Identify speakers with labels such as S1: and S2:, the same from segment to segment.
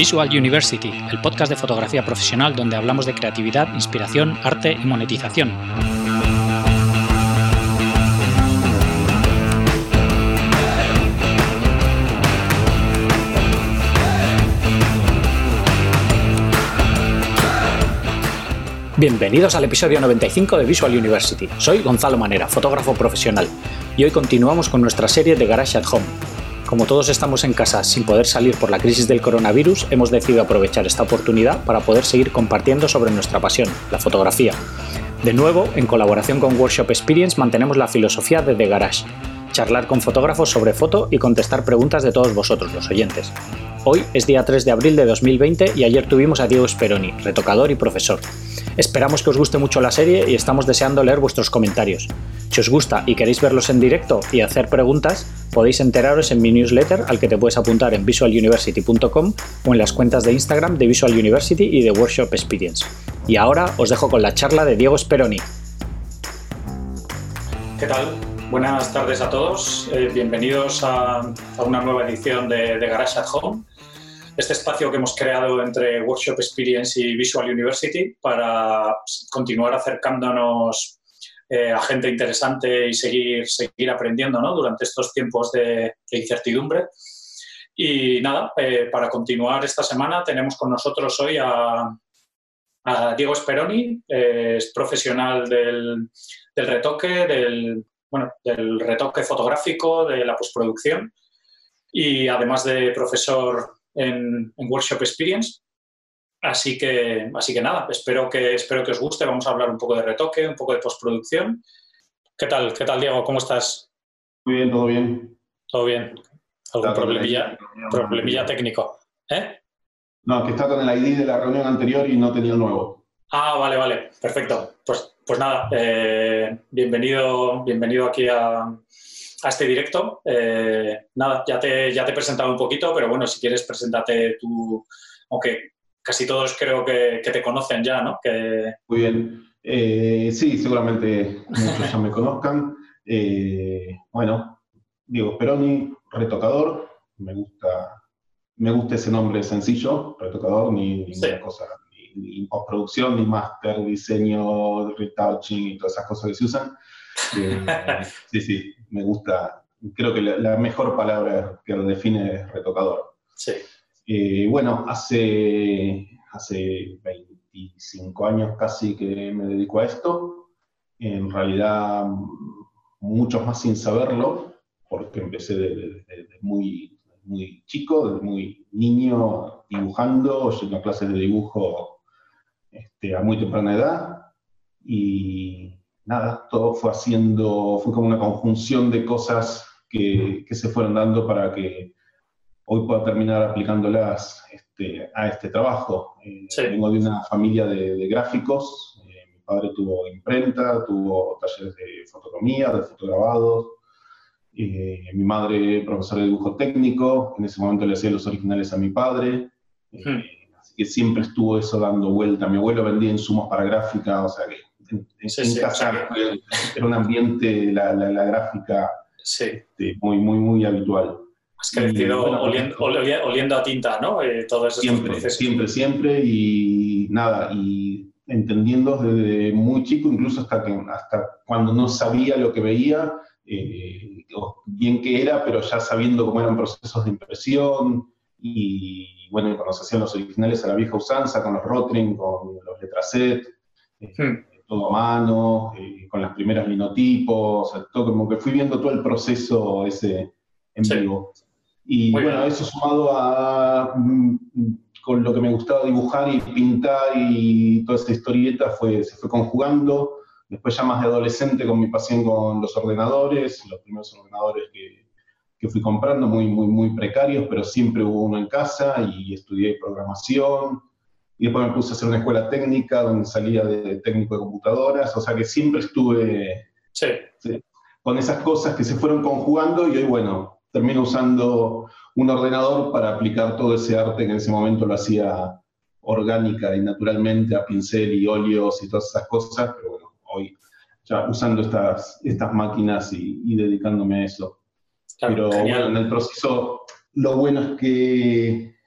S1: Visual University, el podcast de fotografía profesional donde hablamos de creatividad, inspiración, arte y monetización. Bienvenidos al episodio 95 de Visual University. Soy Gonzalo Manera, fotógrafo profesional, y hoy continuamos con nuestra serie de Garage at Home. Como todos estamos en casa sin poder salir por la crisis del coronavirus, hemos decidido aprovechar esta oportunidad para poder seguir compartiendo sobre nuestra pasión, la fotografía. De nuevo, en colaboración con Workshop Experience mantenemos la filosofía de The Garage, charlar con fotógrafos sobre foto y contestar preguntas de todos vosotros, los oyentes. Hoy es día 3 de abril de 2020 y ayer tuvimos a Diego Speroni, retocador y profesor. Esperamos que os guste mucho la serie y estamos deseando leer vuestros comentarios. Si os gusta y queréis verlos en directo y hacer preguntas, podéis enteraros en mi newsletter al que te puedes apuntar en visualuniversity.com o en las cuentas de Instagram de Visual University y de Workshop Experience. Y ahora os dejo con la charla de Diego Speroni. ¿Qué tal? Buenas tardes a todos. Eh, bienvenidos a, una nueva edición de, de Garage at Home este espacio que hemos creado entre Workshop Experience y Visual University para continuar acercándonos eh, a gente interesante y seguir, seguir aprendiendo durante estos tiempos de, incertidumbre. Y nada, eh, para continuar esta semana tenemos con nosotros hoy a, Diego Speroni, eh, es profesional del, del retoque, del, bueno, del retoque fotográfico, de la postproducción y además de profesor en, Workshop Experience. Así que, así que nada, espero que, espero que os guste. Vamos a hablar un poco de retoque, un poco de postproducción. ¿Qué tal, qué tal Diego? ¿Cómo estás?
S2: Muy bien, todo bien.
S1: Todo bien. ¿Algún problemilla, problemilla técnico? ¿Eh?
S2: No, que está con el ID de la reunión anterior y no tenía el nuevo.
S1: Ah, vale, vale. Perfecto. Pues, pues nada, eh, bienvenido, bienvenido aquí a, a este directo. Eh, nada, ya te, ya te he presentado un poquito, pero bueno, si quieres, preséntate tú, aunque casi todos creo que, te conocen ya, ¿no? Que...
S2: Muy bien. Eh, sí, seguramente muchos ya me conozcan. Eh, bueno, Diego Peroni, retocador. Me gusta, me gusta ese nombre sencillo, retocador, ni ninguna cosa, ni, postproducción, ni máster, diseño, retouching y todas esas cosas que se usan. sí, sí, me gusta, creo que la, mejor palabra que lo define es retocador.
S1: Sí.
S2: Eh, bueno, hace, hace 25 años casi que me dedico a esto. En realidad, muchos más sin saberlo, porque empecé desde muy, muy chico, desde muy niño, dibujando, yendo a clases de dibujo este, a muy temprana edad. Y nada, todo fue haciendo, fue como una conjunción de cosas que, se fueron dando para que hoy pueda terminar aplicándolas este, a este trabajo. Eh, vengo de una familia de, gráficos, eh, mi padre tuvo imprenta, tuvo talleres de fotografía, de fotograbados, eh, mi madre profesora de dibujo técnico, en ese momento le hacía los originales a mi padre, hmm. así que siempre estuvo eso dando vuelta. Mi abuelo vendía insumos para gráfica, o sea que en, casa era un ambiente, la, la, gráfica este, muy, muy, muy habitual.
S1: Has crecido oliendo, a tinta, ¿no?
S2: Eh, siempre, siempre, siempre, y nada, y entendiendo desde muy chico, incluso hasta, que, hasta cuando no sabía lo que veía, eh, bien que era, pero ya sabiendo cómo eran procesos de impresión, y bueno, cuando se hacían los originales a la vieja usanza, con los Rotring, con los letraset, hmm todo a mano, eh, con las primeras linotipos, todo como que fui viendo todo el proceso ese en vivo. Y bueno, eso sumado a mm, con lo que me gustaba dibujar y pintar y toda esa historieta fue, se fue conjugando. Después ya más de adolescente con mi pasión con los ordenadores, los primeros ordenadores que, que fui comprando, muy, muy, muy precarios, pero siempre hubo uno en casa y estudié programación y después me puse a hacer una escuela técnica donde salía de técnico de computadoras, o sea que siempre estuve con esas cosas que se fueron conjugando y hoy, bueno, termino usando un ordenador para aplicar todo ese arte que en ese momento lo hacía orgánica y naturalmente a pincel y óleos y todas esas cosas, pero bueno, hoy ya usando estas, estas máquinas y, dedicándome a eso. pero bueno, en el proceso lo bueno es que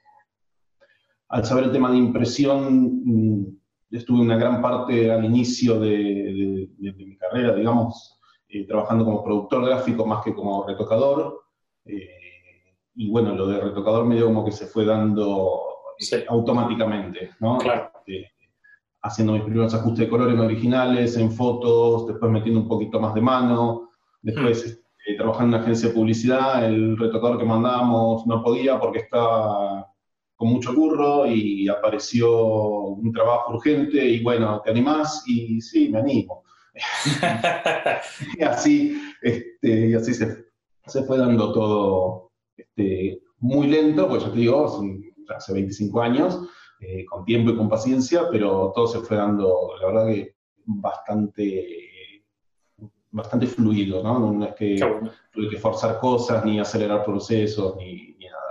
S2: al saber el tema de impresión, mm, estuve una gran parte al inicio de, mi carrera, digamos, eh, trabajando como productor gráfico más que como retocador. Eh, y bueno, lo de retocador medio como que se fue dando automáticamente, ¿no? Claro. Este, haciendo mis primeros ajustes de colores originales en fotos, después metiendo un poquito más de mano, después hmm. este, trabajando en una agencia de publicidad, el retocador que mandábamos no podía porque estaba con mucho curro y apareció un trabajo urgente y bueno, ¿te animás? Y sí, me animo. y así, este, y así se, se, fue dando todo este, muy lento, pues ya te digo, hace 25 años, eh, con tiempo y con paciencia, pero todo se fue dando, la verdad que bastante, bastante fluido, ¿no? No es que tuve que forzar cosas, ni acelerar procesos, ni, nada.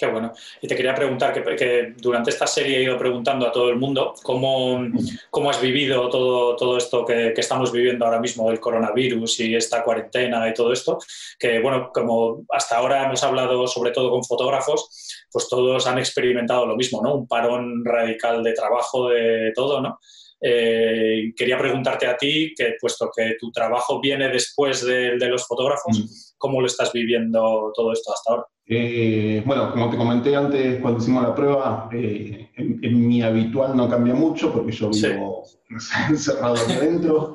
S1: Qué bueno. Y te quería preguntar, que, durante esta serie he ido preguntando a todo el mundo cómo, cómo has vivido todo, todo esto que, que, estamos viviendo ahora mismo del coronavirus y esta cuarentena y todo esto, que bueno, como hasta ahora hemos hablado sobre todo con fotógrafos, pues todos han experimentado lo mismo, ¿no? Un parón radical de trabajo, de todo, ¿no? Eh, quería preguntarte a ti, que puesto que tu trabajo viene después de, los fotógrafos, mm. ¿cómo lo estás viviendo todo esto hasta ahora?
S2: Eh, bueno, como te comenté antes cuando hicimos la prueba, eh, en, mi habitual no cambia mucho porque yo vivo encerrado aquí adentro,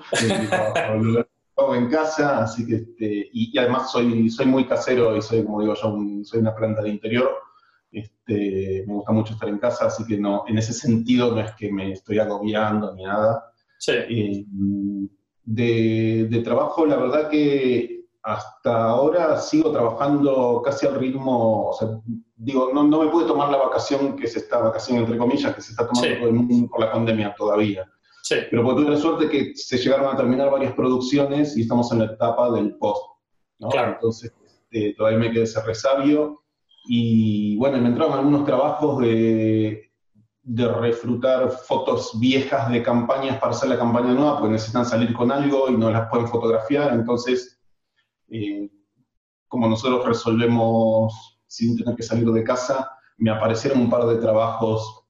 S2: trabajo en casa, así que, este, y, además soy, soy muy casero y soy, como digo yo, soy una planta de interior, este, me gusta mucho estar en casa, así que no, en ese sentido no es que me estoy agobiando ni nada. Eh, de, trabajo, la verdad que hasta ahora sigo trabajando casi al ritmo, o sea, digo, no, no me pude tomar la vacación que se está, vacación entre comillas, que se está tomando mundo por la pandemia todavía. Pero porque tuve la suerte que se llegaron a terminar varias producciones y estamos en la etapa del post. Claro. Entonces, este, todavía me quedé ese resabio y bueno, me entraron algunos trabajos de, de refrutar fotos viejas de campañas para hacer la campaña nueva, porque necesitan salir con algo y no las pueden fotografiar. Entonces, eh, como nosotros resolvemos sin tener que salir de casa, me aparecieron un par de trabajos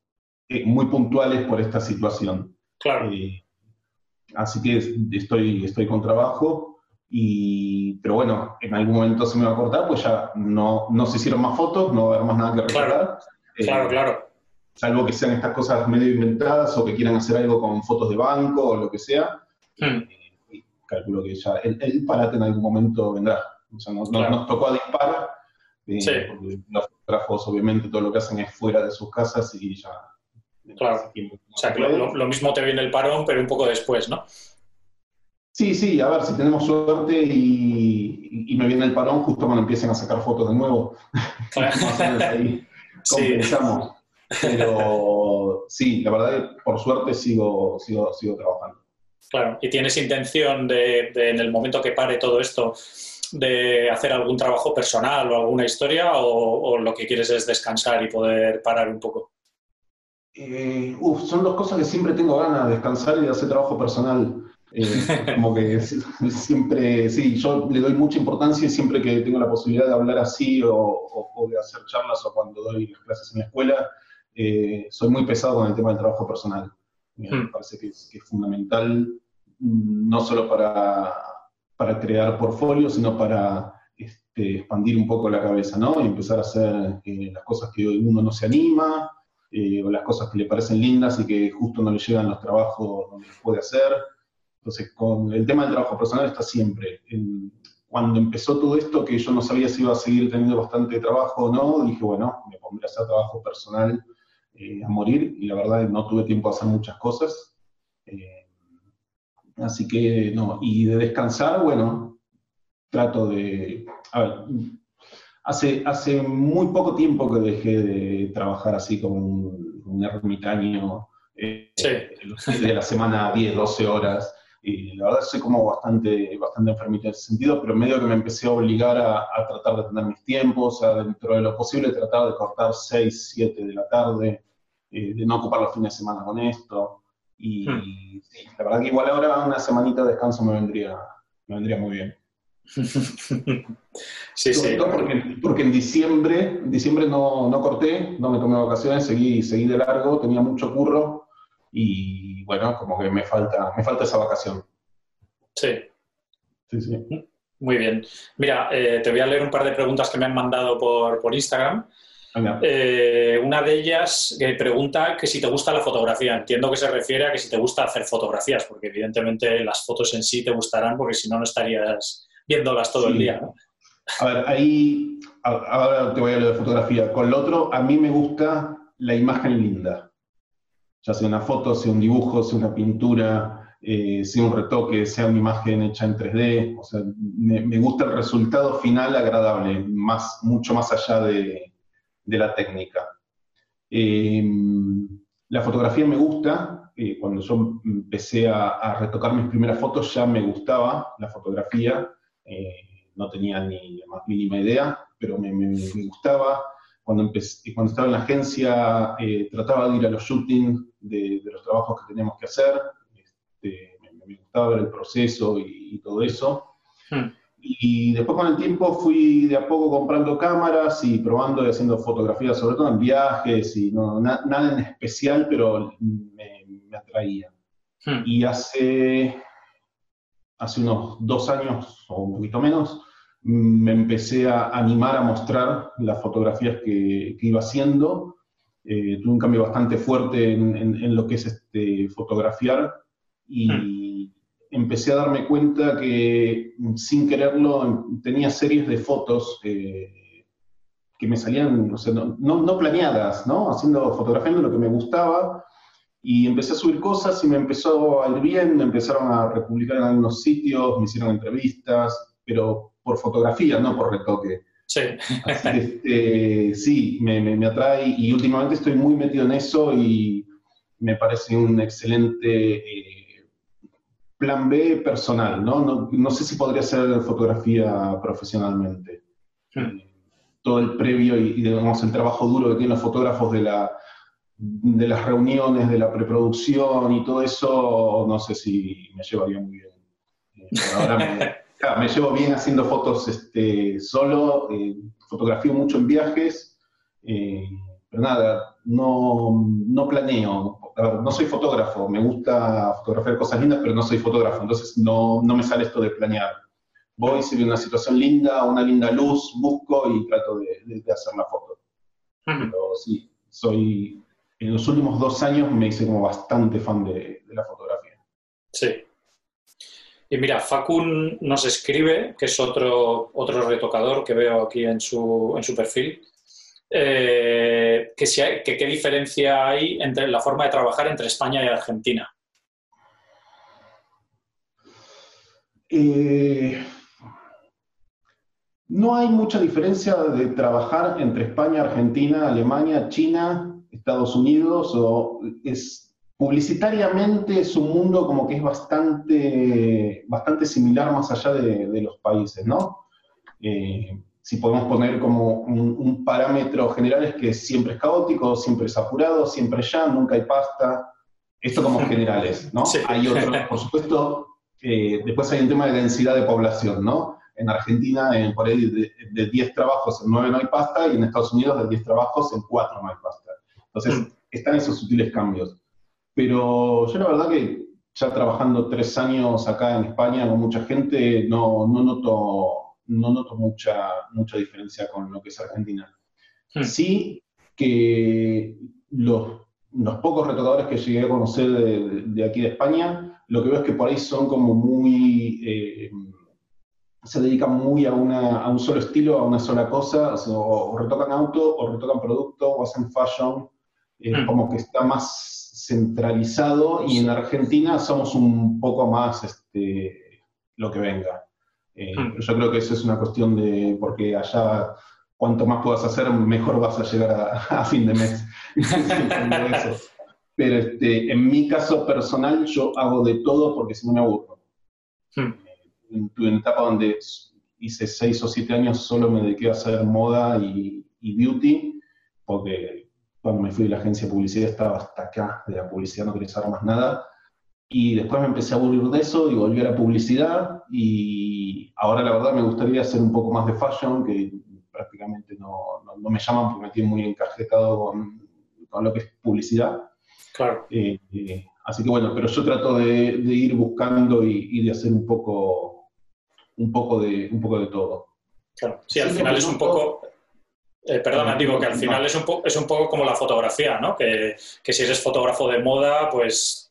S2: eh, muy puntuales por esta situación.
S1: Claro. Eh,
S2: así que estoy, estoy con trabajo. Y, pero bueno, en algún momento se me va a cortar, pues ya no, no se hicieron más fotos, no va a haber más nada que
S1: recordar. Claro, claro,
S2: eh, Salvo que sean estas cosas medio inventadas o que quieran hacer algo con fotos de banco o lo que sea. Hmm. Y, calculo que ya el, parate en algún momento vendrá. O sea, nos, nos tocó a disparar. Eh, porque los fotógrafos, obviamente, todo lo que hacen es fuera de sus casas y ya.
S1: Claro. O sea, que lo, lo mismo te viene el parón, pero un poco después, ¿no?
S2: Sí, sí, a ver, si tenemos suerte y, me viene el parón justo cuando empiecen a sacar fotos de nuevo. ahí compensamos. Pero sí, la verdad, por suerte sigo, sigo, sigo trabajando.
S1: Claro, ¿y tienes intención de, en el momento que pare todo esto, de hacer algún trabajo personal o alguna historia o, lo que quieres es descansar y poder parar un poco?
S2: Eh, uf, son dos cosas que siempre tengo ganas, descansar y de hacer trabajo personal. Eh, como que siempre, sí, yo le doy mucha importancia y siempre que tengo la posibilidad de hablar así o, de hacer charlas o cuando doy clases en la escuela, eh, soy muy pesado con el tema del trabajo personal. Me hmm. parece que es, fundamental mm, no solo para, para crear portfolio, sino para este, expandir un poco la cabeza, ¿no? Y empezar a hacer eh, las cosas que uno no se anima, o las cosas que le parecen lindas y que justo no le llegan los trabajos donde puede hacer. Entonces, con el tema del trabajo personal está siempre. cuando empezó todo esto, que yo no sabía si iba a seguir teniendo bastante trabajo o no, dije, bueno, me pondré a hacer trabajo personal eh, a morir, y la verdad no tuve tiempo de hacer muchas cosas. Eh, así que, no, y de descansar, bueno, trato de... A ver, hace, hace muy poco tiempo que dejé de trabajar así como un, ermitaño. Eh, de la semana 10, 12 horas. Y la verdad soy como bastante, bastante enfermito en ese sentido, pero medio que me empecé a obligar a, tratar de tener mis tiempos, a dentro de lo posible tratar de cortar 6, 7 de la tarde, eh, de no ocupar los fines de semana con esto. Y hmm. sí, la verdad que igual ahora una semanita de descanso me vendría, me vendría muy bien. sí, sí. Porque, en diciembre, en diciembre no, no, corté, no me tomé vacaciones, seguí, seguí de largo, tenía mucho curro y bueno, como que me falta, me falta esa vacación.
S1: Sí. Sí, sí. Muy bien. Mira, eh, te voy a leer un par de preguntas que me han mandado por, por Instagram. Eh, una de ellas pregunta que si te gusta la fotografía. Entiendo que se refiere a que si te gusta hacer fotografías, porque evidentemente las fotos en sí te gustarán, porque si no, no estarías viéndolas todo el día.
S2: A ver, ahí, ahora te voy a hablar de fotografía. Con lo otro, a mí me gusta la imagen linda. Ya sea una foto, sea un dibujo, sea una pintura, eh, sea un retoque, sea una imagen hecha en 3D. O sea, me gusta el resultado final agradable, más, mucho más allá de, de la técnica. Em, la fotografía me gusta, eh, cuando yo empecé a, retocar mis primeras fotos ya me gustaba la fotografía, eh, no tenía ni la más mínima idea, pero me, gustaba. Cuando, empecé, cuando estaba en la agencia eh, trataba de ir a los shootings de, los trabajos que teníamos que hacer, este, me, gustaba ver el proceso y, todo eso. Hmm. Y después con el tiempo fui de a poco comprando cámaras y probando y haciendo fotografías, sobre todo en viajes y no, nada en especial, pero me, atraía. Hmm. Y hace, hace unos dos años o un poquito menos, me empecé a animar a mostrar las fotografías que, iba haciendo. Eh, tuve un cambio bastante fuerte en, en, lo que es este, fotografiar y, hmm empecé a darme cuenta que sin quererlo tenía series de fotos que me salían, no, no, planeadas, ¿no? Haciendo, fotografiando lo que me gustaba y empecé a subir cosas y me empezó a ir bien, me empezaron a republicar en algunos sitios, me hicieron entrevistas, pero por fotografía, no por retoque.
S1: Sí.
S2: Este, sí, me, me, atrae y últimamente estoy muy metido en eso y me parece un excelente... Eh, plan B personal, ¿no? No, sé si podría ser fotografía profesionalmente. Hmm. Todo el previo y, digamos, el trabajo duro que tienen los fotógrafos de, la, de las reuniones, de la preproducción y todo eso, no sé si me llevaría muy bien. Eh, ahora me, llevo bien haciendo fotos este, solo, eh, fotografío mucho en viajes, eh, pero nada, no, no planeo, no soy fotógrafo, me gusta fotografiar cosas lindas, pero no soy fotógrafo, entonces no, no me sale esto de planear. Voy, si veo una situación linda, una linda luz, busco y trato de, de, hacer la foto. Pero sí, soy, en los últimos dos años me hice como bastante fan de, de la fotografía.
S1: Sí. Y mira, Facun nos escribe, que es otro, otro retocador que veo aquí en su, en su perfil, eh, que, qué diferencia hay entre la forma de trabajar entre España y Argentina.
S2: Eh, no hay mucha diferencia de trabajar entre España, Argentina, Alemania, China, Estados Unidos, o es publicitariamente es un mundo como que es bastante, bastante similar más allá de, los países, ¿no? Eh, si podemos poner como un, parámetro general es que siempre es caótico, siempre es apurado, siempre ya, nunca hay pasta. Esto como generales, ¿no? Hay otros, por supuesto, eh, después hay un tema de densidad de población, ¿no? En Argentina, en, por ahí, de, 10 trabajos, en 9 no hay pasta, y en Estados Unidos, de 10 trabajos, en 4 no hay pasta. Entonces, mm. están esos sutiles cambios. Pero yo la verdad que ya trabajando tres años acá en España con mucha gente, no, no noto no noto mucha, mucha diferencia con lo que es Argentina. Hmm. Sí que los, los, pocos retocadores que llegué a conocer de, aquí de España, lo que veo es que por ahí son como muy... Eh, se dedican muy a, una, a, un solo estilo, a una sola cosa, o, retocan auto, o retocan producto, o hacen fashion, hmm. como que está más centralizado, y en Argentina somos un poco más este, lo que venga. Eh, hmm. yo creo que eso es una cuestión de, porque allá cuanto más puedas hacer, mejor vas a llegar a, fin de mes. Pero este, en mi caso personal, yo hago de todo porque si no me aburro. Hmm. En, una etapa donde hice seis o siete años, solo me dediqué a hacer moda y, beauty, porque cuando me fui de la agencia de publicidad estaba hasta acá de la publicidad, no quería saber más nada. Y después me empecé a aburrir de eso y volví a la publicidad y ahora la verdad me gustaría hacer un poco más de fashion, que prácticamente no, no, me llaman porque me tienen muy encajetado con, con lo que es publicidad.
S1: Claro.
S2: Eh, eh, así que bueno, pero yo trato de, de ir buscando y, y, de hacer un poco, un poco de, un poco de todo.
S1: Claro, sí, al final es un poco, eh, perdona, digo que al final es un, es un poco como la fotografía, ¿no? Que, que, si eres fotógrafo de moda, pues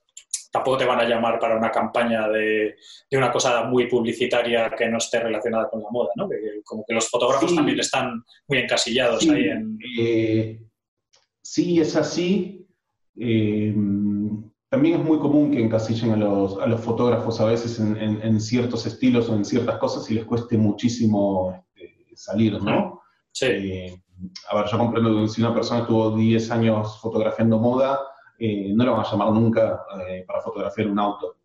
S1: tampoco te van a llamar para una campaña de, de, una cosa muy publicitaria que no esté relacionada con la moda, ¿no? Que, como que los fotógrafos sí. también están muy encasillados
S2: sí,
S1: ahí en...
S2: Eh, sí, es así. Eh, también es muy común que encasillen a los, a los fotógrafos a veces en, en, en, ciertos estilos o en ciertas cosas y les cueste muchísimo este, salir, ¿no?
S1: Sí.
S2: Eh, a ver, yo comprendo que si una persona estuvo 10 años fotografiando moda, eh, no la van a llamar nunca eh, para fotografiar un auto.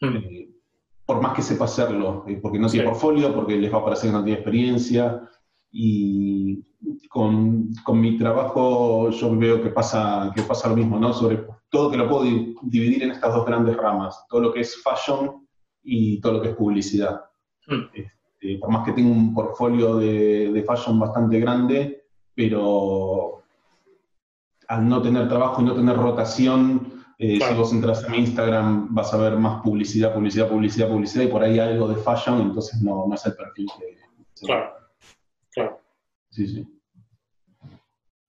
S1: Mm.
S2: Eh, por más que sepa hacerlo, eh, porque no tiene
S1: Sí.
S2: portfolio, porque les va a parecer que no tiene experiencia. Y con, con mi trabajo yo veo que pasa, que pasa lo mismo, ¿no? Sobre todo que lo puedo di- dividir en estas dos grandes ramas, todo lo que es fashion y todo lo que es publicidad.
S1: Mm.
S2: Este, por más que tenga un portfolio de, de fashion bastante grande, pero al no tener trabajo y no tener rotación, eh,
S1: Claro.
S2: si vos entras a mi Instagram vas a ver más publicidad, publicidad, publicidad, publicidad y por ahí algo de fashion, entonces no, no es el perfil que...
S1: Claro, claro.
S2: Sí, sí.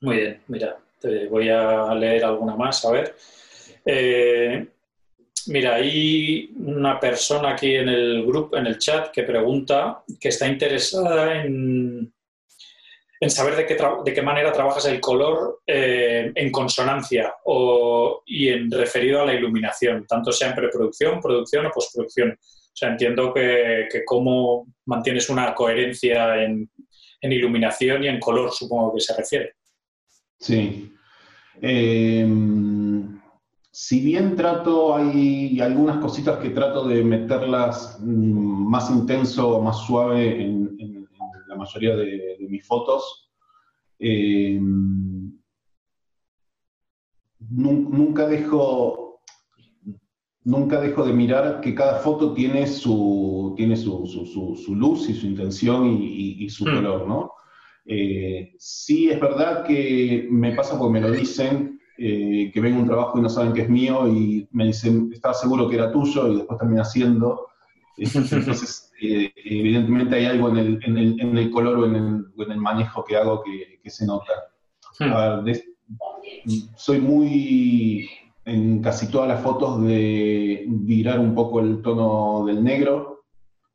S1: Muy bien, mira, te voy a leer alguna más, a ver. Eh, mira, hay una persona aquí en el grupo, en el chat, que pregunta que está interesada en, en saber de qué, de qué manera trabajas el color eh, en consonancia o, y en referido a la iluminación, tanto sea en preproducción, producción o postproducción. O sea, entiendo que, que cómo mantienes una coherencia en, en iluminación y en color, supongo que se refiere.
S2: Sí. Eh, si bien trato, hay algunas cositas que trato de meterlas mm, más intenso o más suave en- en la mayoría de, de mis fotos. Eh, nun- nunca dejo, nunca dejo de mirar que cada foto tiene su, tiene su, su- su- su luz y su intención y, y- y su
S1: Mm.
S2: color, ¿no? Eh, sí, es verdad que me pasa porque me lo dicen, eh, que ven un trabajo y no saben que es mío y me dicen, estaba seguro que era tuyo y después termina siendo. Entonces, eh, evidentemente hay algo en el, en el- en el color o en el, o en el manejo que hago que, que se nota.
S1: Hmm.
S2: A ver, de- soy muy, en casi todas las fotos, de virar un poco el tono del negro,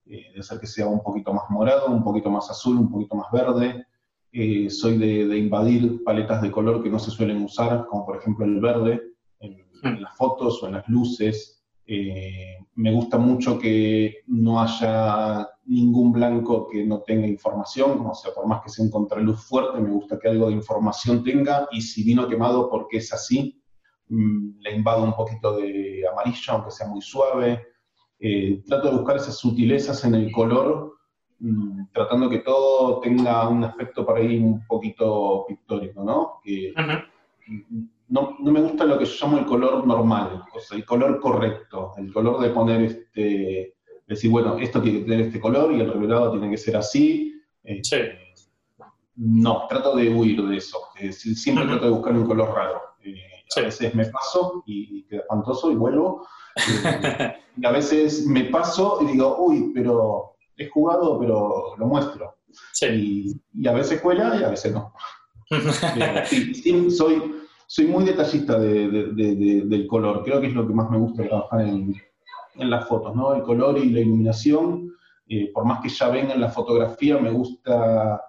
S2: eh, de hacer que sea un poquito más morado, un poquito más azul, un poquito más verde. Eh, soy de, de invadir paletas de color que no se suelen usar, como por ejemplo el verde, en, en las fotos o en las luces. Eh, me gusta mucho que no haya ningún blanco que no tenga información, o sea, por más que sea un contraluz fuerte, me gusta que algo de información tenga, y si vino quemado porque es así, mm, le invado un poquito de amarillo, aunque sea muy suave. Eh, trato de buscar esas sutilezas en el color, mm, tratando que todo tenga un aspecto por ahí un poquito pictórico, ¿no? Que,
S1: Ujú.
S2: No, no me gusta lo que yo llamo el color normal, o sea, el color correcto, el color de poner este, decir, bueno, esto tiene que tener este color y el revelado tiene que ser así. Eh,
S1: Sí.
S2: No, trato de huir de eso. Es decir, siempre trato de buscar un color raro. Eh,
S1: Sí.
S2: A veces me paso y queda espantoso y vuelvo. Eh, y a veces me paso y digo, uy, pero he jugado, pero lo muestro.
S1: Sí.
S2: Y, y a veces cuela y a veces no. Eh, sí, soy, soy muy detallista de- de- de- de- del color. Creo que es lo que más me gusta trabajar en, en las fotos, ¿no? El color y la iluminación. Eh, por más que ya venga en la fotografía, me gusta,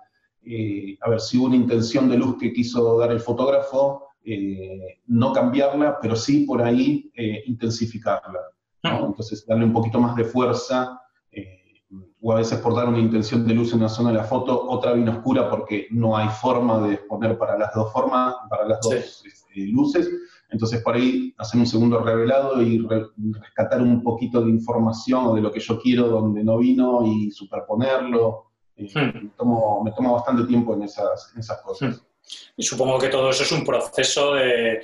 S2: eh, a ver, si hubo una intención de luz que quiso dar el fotógrafo, eh, no cambiarla, pero sí por ahí intensificarla. ¿no? Entonces, darle un poquito más de fuerza, o a veces por dar una intención de luz en una zona de la foto, otra bien oscura porque no hay forma de exponer para las dos formas, para las dos este, luces. Entonces, por ahí hacer un segundo revelado y re- rescatar un poquito de información o de lo que yo quiero donde no vino y superponerlo. Eh,
S1: Hmm.
S2: me, tomo, me tomo bastante tiempo en esas, en esas cosas.
S1: Y supongo que todo eso es un proceso de,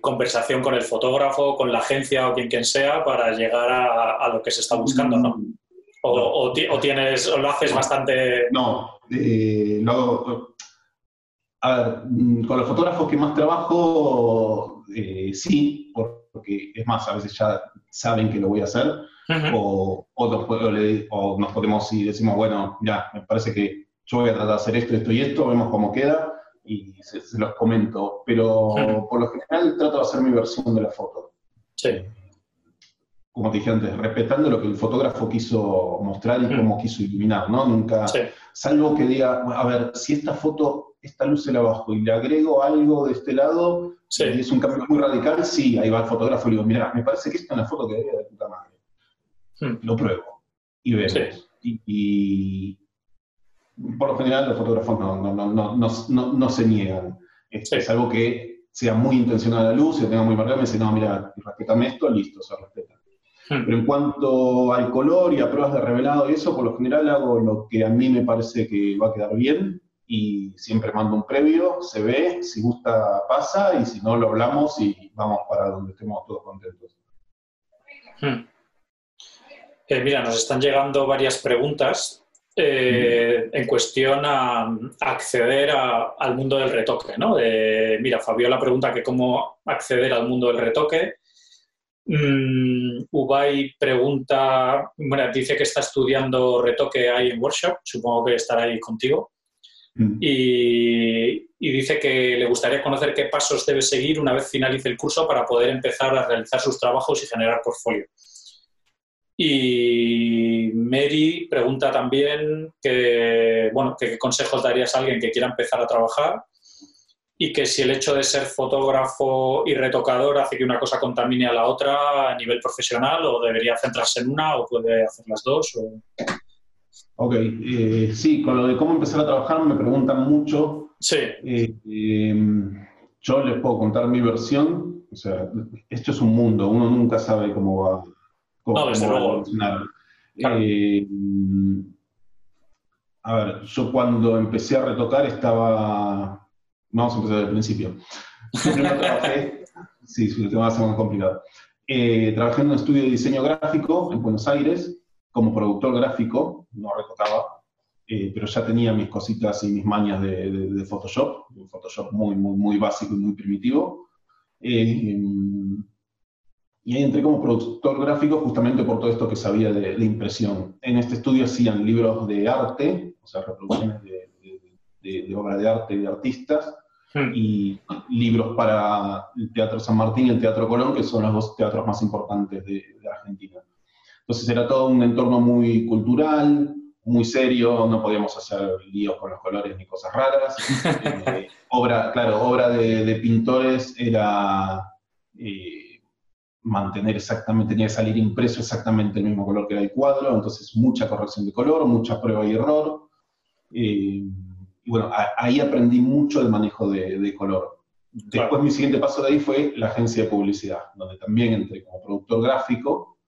S1: conversación con el fotógrafo, con la agencia o quien quien sea para llegar a, lo que se está buscando, ¿no? O, tienes, o lo haces bastante...
S2: No, eh, a ver, mm, con los fotógrafos que más trabajo, eh, sí, porque es más, a veces ya saben que lo voy a hacer, o, o, nos podemos y decimos, bueno, ya, me parece que yo voy a tratar de hacer esto, esto y esto, vemos cómo queda y se, los comento. Pero por lo general trato de hacer mi versión de la foto.
S1: Sí.
S2: Como te dije antes, respetando lo que el fotógrafo quiso mostrar y cómo quiso iluminar, ¿no? Nunca, salvo que diga, a ver, si esta foto, esta luz se la bajo y le agrego algo de este lado, y es un cambio muy radical, sí, ahí va el fotógrafo y le digo, mira, me parece que esta es una foto que debería de puta madre. Hmm. Lo pruebo y vemos. Y, por lo general los fotógrafos no, se niegan. Es, algo que sea muy intencional la luz, se tenga muy marcado, me dice, no, mira, respetame esto, listo, se respeta. Hmm. Pero en cuanto al color y a pruebas de revelado y eso, por lo general hago lo que a mí me parece que va a quedar bien y siempre mando un previo, se ve, si gusta pasa y si no lo hablamos y vamos para donde estemos todos contentos.
S1: Hmm. Eh, mira, nos están llegando varias preguntas eh, en cuestión a, acceder al mundo del retoque, ¿no? mira, Fabiola pregunta que cómo acceder al mundo del retoque. Mm, Ubay pregunta, bueno, dice que está estudiando retoque ahí en workshop, supongo que estará ahí contigo. Mm. Y, y, dice que le gustaría conocer qué pasos debe seguir una vez finalice el curso para poder empezar a realizar sus trabajos y generar portfolio. Y Mary pregunta también que, bueno, qué consejos darías a alguien que quiera empezar a trabajar y que si el hecho de ser fotógrafo y retocador hace que una cosa contamine a la otra a nivel profesional o debería centrarse en una o puede hacer las dos.
S2: Ok, eh, sí, con lo de cómo empezar a trabajar me preguntan mucho.
S1: Sí.
S2: Eh, em, yo les puedo contar mi versión. O sea, esto es un mundo, uno nunca sabe cómo va,
S1: no, desde luego.
S2: Eh, a ver, yo cuando empecé a retocar estaba. Vamos a empezar desde el principio. Yo primero trabajé. sí, el tema va a ser más complicado. Eh, trabajé en un estudio de diseño gráfico en Buenos Aires como productor gráfico, no retocaba, eh, pero ya tenía mis cositas y mis mañas de, Photoshop, un Photoshop muy, muy, muy básico y muy primitivo. Y ahí entré como productor gráfico justamente por todo esto que sabía de, impresión. En este estudio hacían libros de arte, o sea, reproducciones de, de, obras de arte de artistas, hmm. y libros para el Teatro San Martín y el Teatro Colón, que son los dos teatros más importantes de, Argentina. Entonces era todo un entorno muy cultural, muy serio, no podíamos hacer líos con los colores ni cosas raras. Eh, obra, claro, obra de, pintores era... Eh, mantener exactamente, tenía que salir impreso exactamente el mismo color que era el cuadro, entonces mucha corrección de color, mucha prueba y error. Eh, y bueno, ahí aprendí mucho el manejo de, color. Después mi siguiente paso de ahí fue la agencia de publicidad, donde también entré como productor gráfico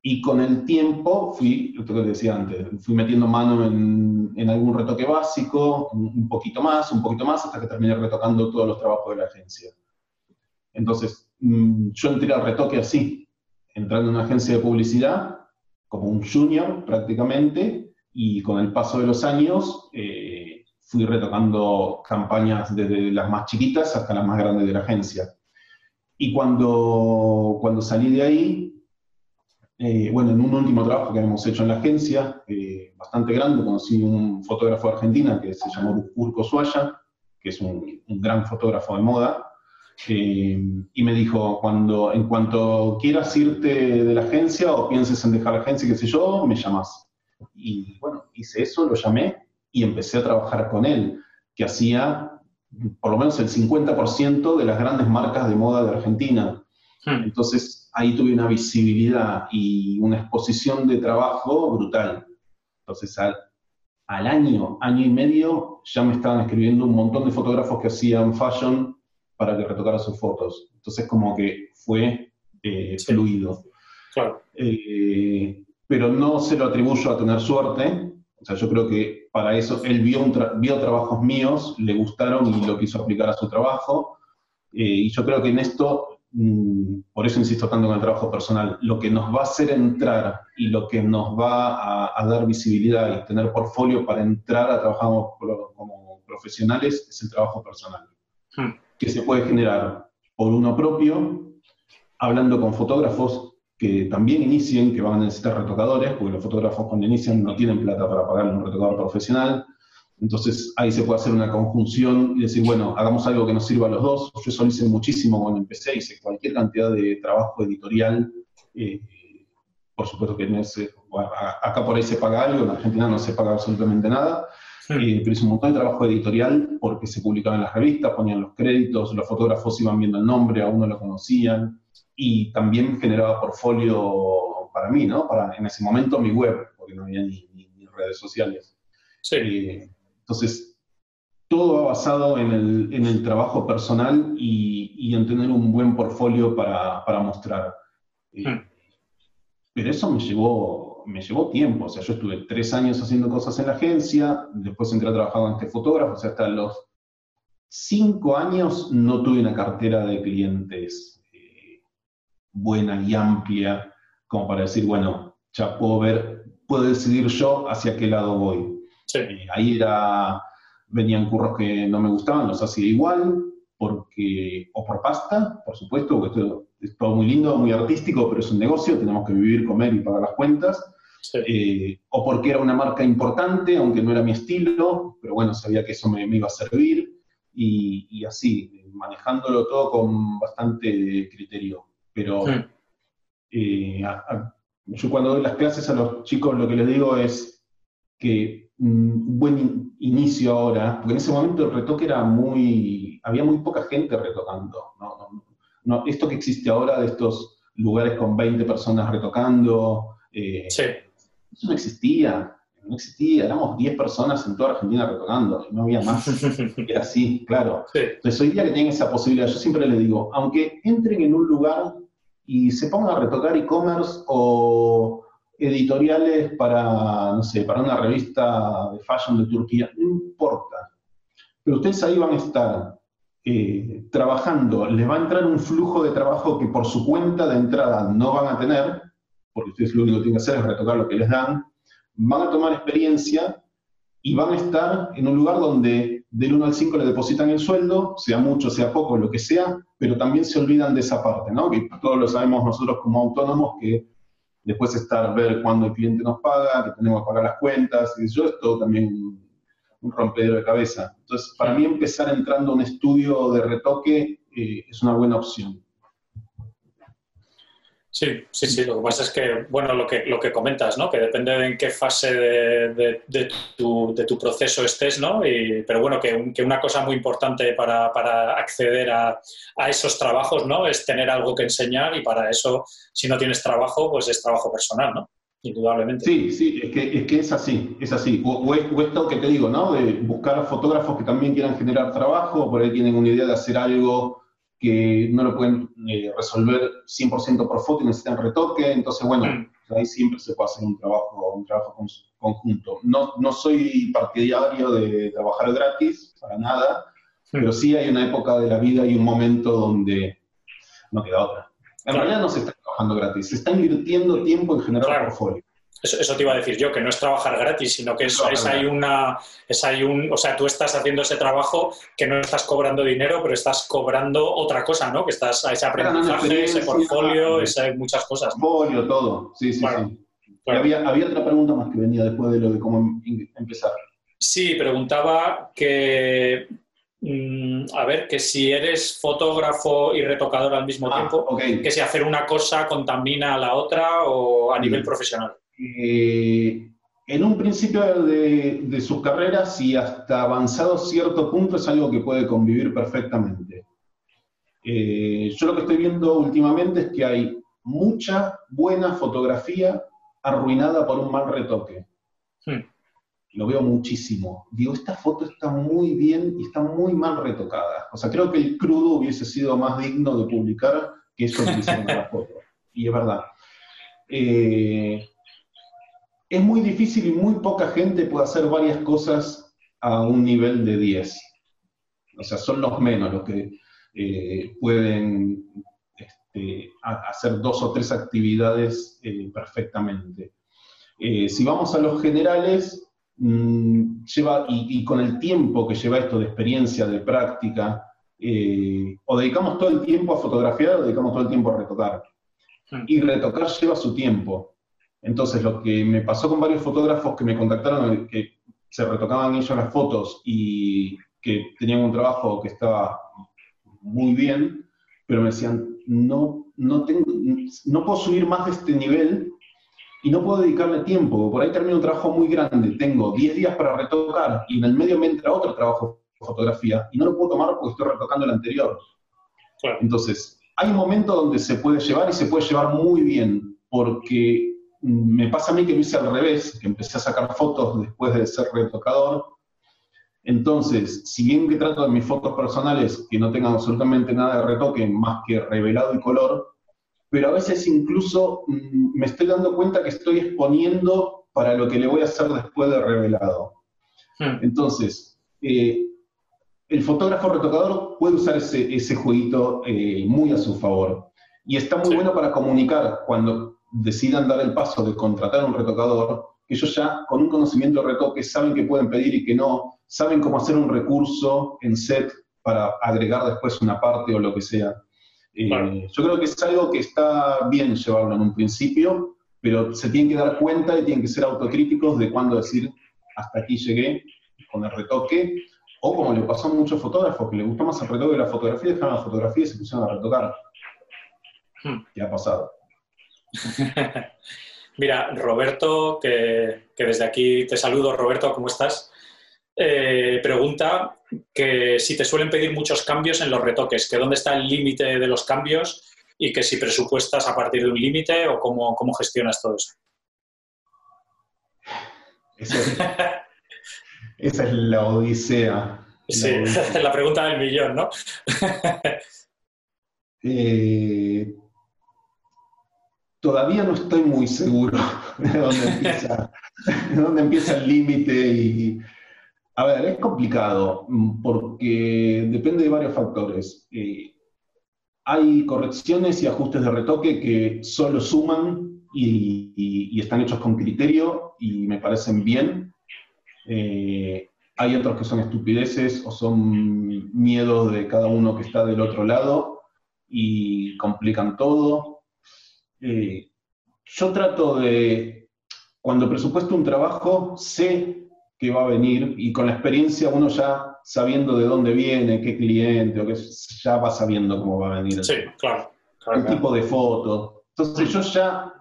S2: y con el tiempo fui, lo que decía antes, fui metiendo mano en, en algún retoque básico, un poquito más, un poquito más, hasta que terminé retocando todos los trabajos de la agencia. Entonces, Mm, yo entré al retoque así, entrando en una agencia de publicidad como un junior prácticamente, y con el paso de los años eh, fui retocando campañas desde las más chiquitas hasta las más grandes de la agencia. Y cuando, cuando salí de ahí, eh, bueno, en un último trabajo que hemos hecho en la agencia, eh, bastante grande, conocí un fotógrafo de Argentina que se llamó Urco Suaya, que es un, un gran fotógrafo de moda, eh, y me dijo, cuando, en cuanto quieras irte de la agencia o pienses en dejar la agencia, qué sé yo, me llamas. Y bueno, hice eso, lo llamé y empecé a trabajar con él, que hacía por lo menos el 50% de las grandes marcas de moda de Argentina. Hmm. Entonces ahí tuve una visibilidad y una exposición de trabajo brutal. Entonces al, al año, año y medio, ya me estaban escribiendo un montón de fotógrafos que hacían fashion para que retocara sus fotos. Entonces como que fue eh, fluido.
S1: Claro.
S2: Eh, pero no se lo atribuyo a tener suerte. O sea, yo creo que para eso, él vio, vio trabajos míos, le gustaron y lo quiso aplicar a su trabajo. Eh, y yo creo que en esto, mm, por eso insisto tanto en el trabajo personal, lo que nos va a hacer entrar y lo que nos va a, dar visibilidad y tener portfolio para entrar a trabajar como, profesionales es el trabajo personal, hmm. que se puede generar por uno propio, hablando con fotógrafos que también inicien, que van a necesitar retocadores, porque los fotógrafos cuando inician no tienen plata para pagarle un retocador profesional. Entonces ahí se puede hacer una conjunción y decir, bueno, hagamos algo que nos sirva a los dos. Yo eso hice muchísimo cuando empecé, hice cualquier cantidad de trabajo editorial. Eh, por supuesto que no es, acá por ahí se paga algo, en Argentina no se paga absolutamente nada. Eh, pero hice un montón de trabajo editorial porque se publicaba en las revistas, ponían los créditos, los fotógrafos iban viendo el nombre, a uno lo conocían y también generaba portfolio para mí, ¿no? Para en ese momento mi web, porque no había ni, redes sociales. Sí. Eh, entonces, todo va basado en el, en el trabajo personal y, y, en tener un buen portfolio para, para mostrar. Eh, hmm. Pero eso me llevó, me llevó tiempo, o sea, yo estuve tres años haciendo cosas en la agencia, después entré a trabajar ante fotógrafo, o sea, hasta los cinco años no tuve una cartera de clientes buena y amplia como para decir, bueno, ya puedo ver, puedo decidir yo hacia qué lado voy. Eh, ahí era, venían curros que no me gustaban, los hacía igual, porque, o por pasta, por supuesto, porque esto es todo muy lindo, muy artístico, pero es un negocio, tenemos que vivir, comer y pagar las cuentas. Eh, o porque era una marca importante, aunque no era mi estilo, pero bueno, sabía que eso me, iba a servir, y, y, así, manejándolo todo con bastante criterio. Pero eh, yo cuando doy las clases a los chicos lo que les digo es que un buen inicio ahora, porque en ese momento el retoque era muy, había muy poca gente retocando. ¿no? esto que existe ahora de estos lugares con 20 personas retocando, eh, eso no existía no existía, éramos 10 personas en toda Argentina retocando, y no había más. Era así, claro. Entonces hoy día que tienen esa posibilidad, yo siempre les digo, aunque entren en un lugar y se ponga a retocar e-commerce o editoriales para, no sé, para una revista de fashion de Turquía, no importa. Pero ustedes ahí van a estar eh, trabajando, les va a entrar un flujo de trabajo que por su cuenta de entrada no van a tener, porque ustedes lo único que tienen que hacer es retocar lo que les dan, van a tomar experiencia y van a estar en un lugar donde del 1 al 5 le depositan el sueldo, sea mucho, sea poco, lo que sea, pero también se olvidan de esa parte, ¿no? Que todos lo sabemos nosotros como autónomos, que después estar, ver cuándo el cliente nos paga, que tenemos que pagar las cuentas, y eso es todo también un rompedero de cabeza. Entonces, para mí empezar entrando a un estudio de retoque eh, es una buena opción.
S1: Sí, sí, sí. Lo que pasa es que, bueno, lo que, lo que comentas, ¿no? Que depende de en qué fase de, de, tu, de tu, proceso estés, ¿no? Y, pero bueno, que, una cosa muy importante para, para acceder a, a, esos trabajos, ¿no? Es tener algo que enseñar y para eso, si no tienes trabajo, pues es trabajo personal, ¿no? Indudablemente.
S2: Sí, sí, es que es, que es así, es así. O, o, esto que te digo, ¿no? De buscar fotógrafos que también quieran generar trabajo, por ahí tienen una idea de hacer algo que no lo pueden eh, resolver 100% por foto y necesitan retoque, entonces bueno, mm. ahí siempre se puede hacer un trabajo, un trabajo conjunto. No, no soy partidario de trabajar gratis, para nada, pero sí hay una época de la vida y un momento donde no queda otra. En realidad no se está trabajando gratis, se está invirtiendo tiempo en generar portfolio.
S1: Eso, te iba a decir yo, que no es trabajar gratis, sino que es, es, hay una, es hay un, o sea, tú estás haciendo ese trabajo que no estás cobrando dinero, pero estás cobrando otra cosa, ¿no? Que estás a ese aprendizaje, ese portfolio, ese, muchas cosas.
S2: Portfolio, todo, sí, sí, sí. Había, había otra pregunta más que venía después de lo de cómo em, empezar.
S1: Sí, preguntaba que, mm, a ver, que si eres fotógrafo y retocador al mismo ah, tiempo, que si hacer una cosa contamina a la otra o a nivel profesional.
S2: Eh, en un principio de, de, sus carreras y hasta avanzado cierto punto es algo que puede convivir perfectamente. Eh, yo lo que estoy viendo últimamente es que hay mucha buena fotografía arruinada por un mal retoque. Lo veo muchísimo. Digo, esta foto está muy bien y está muy mal retocada. O sea, creo que el crudo hubiese sido más digno de publicar que eso que hicieron la foto. Y es verdad. Eh, es muy difícil y muy poca gente puede hacer varias cosas a un nivel de 10. O sea, son los menos los que eh, pueden este, hacer dos o tres actividades eh, perfectamente. Eh, si vamos a los generales, mm, lleva, y, con el tiempo que lleva esto de experiencia, de práctica, o dedicamos todo el tiempo a fotografiar o dedicamos todo el tiempo a retocar. Y retocar lleva su tiempo. Entonces, lo que me pasó con varios fotógrafos que me contactaron, que se retocaban ellos las fotos y que tenían un trabajo que estaba muy bien, pero me decían, no, no, tengo, no puedo subir más de este nivel y no puedo dedicarle tiempo. Por ahí termino un trabajo muy grande, tengo 10 días para retocar y en el medio me entra otro trabajo de fotografía y no lo puedo tomar porque estoy retocando el anterior. Entonces, hay un momento donde se puede llevar y se puede llevar muy bien, porque me pasa a mí que lo hice al revés, que empecé a sacar fotos después de ser retocador. Entonces, si bien que trato de mis fotos personales que no tengan absolutamente nada de retoque más que revelado y color, pero a veces incluso mm, me estoy dando cuenta que estoy exponiendo para lo que le voy a hacer después de revelado. Hmm. Entonces, eh, el fotógrafo retocador puede usar ese, ese jueguito eh, muy a su favor. Y está muy bueno para comunicar cuando decidan dar el paso de contratar un retocador, que ellos ya con un conocimiento de retoque saben que pueden pedir y que no, saben cómo hacer un recurso en set para agregar después una parte o lo que sea. Eh, yo creo que es algo que está bien llevarlo en un principio, pero se tienen que dar cuenta y tienen que ser autocríticos de cuándo decir hasta aquí llegué con el retoque, o como le pasó a muchos fotógrafos que les gustó más el retoque de la fotografía, dejaron la fotografía y se pusieron a retocar. Hmm. ¿Qué ha pasado?
S1: Mira, Roberto, que, desde aquí te saludo, Roberto, ¿cómo estás? Eh, pregunta que si te suelen pedir muchos cambios en los retoques, que dónde está el límite de los cambios y que si presupuestas a partir de un límite o cómo, gestionas todo eso.
S2: Esa es, la odisea.
S1: Sí, la, la pregunta del millón, ¿no?
S2: eh, todavía no estoy muy seguro de dónde empieza, el límite y... A ver, es complicado mm, porque depende de varios factores. Eh, hay correcciones y ajustes de retoque que solo suman y, están hechos con criterio y me parecen bien. Eh, hay otros que son estupideces o son miedos de cada uno que está del otro lado y complican todo. Eh, yo trato de, cuando presupuesto un trabajo, sé que va a venir y con la experiencia uno ya sabiendo de dónde viene, qué cliente, o que ya va sabiendo cómo va a venir.
S1: Sí, claro.
S2: el tipo de foto. Entonces yo ya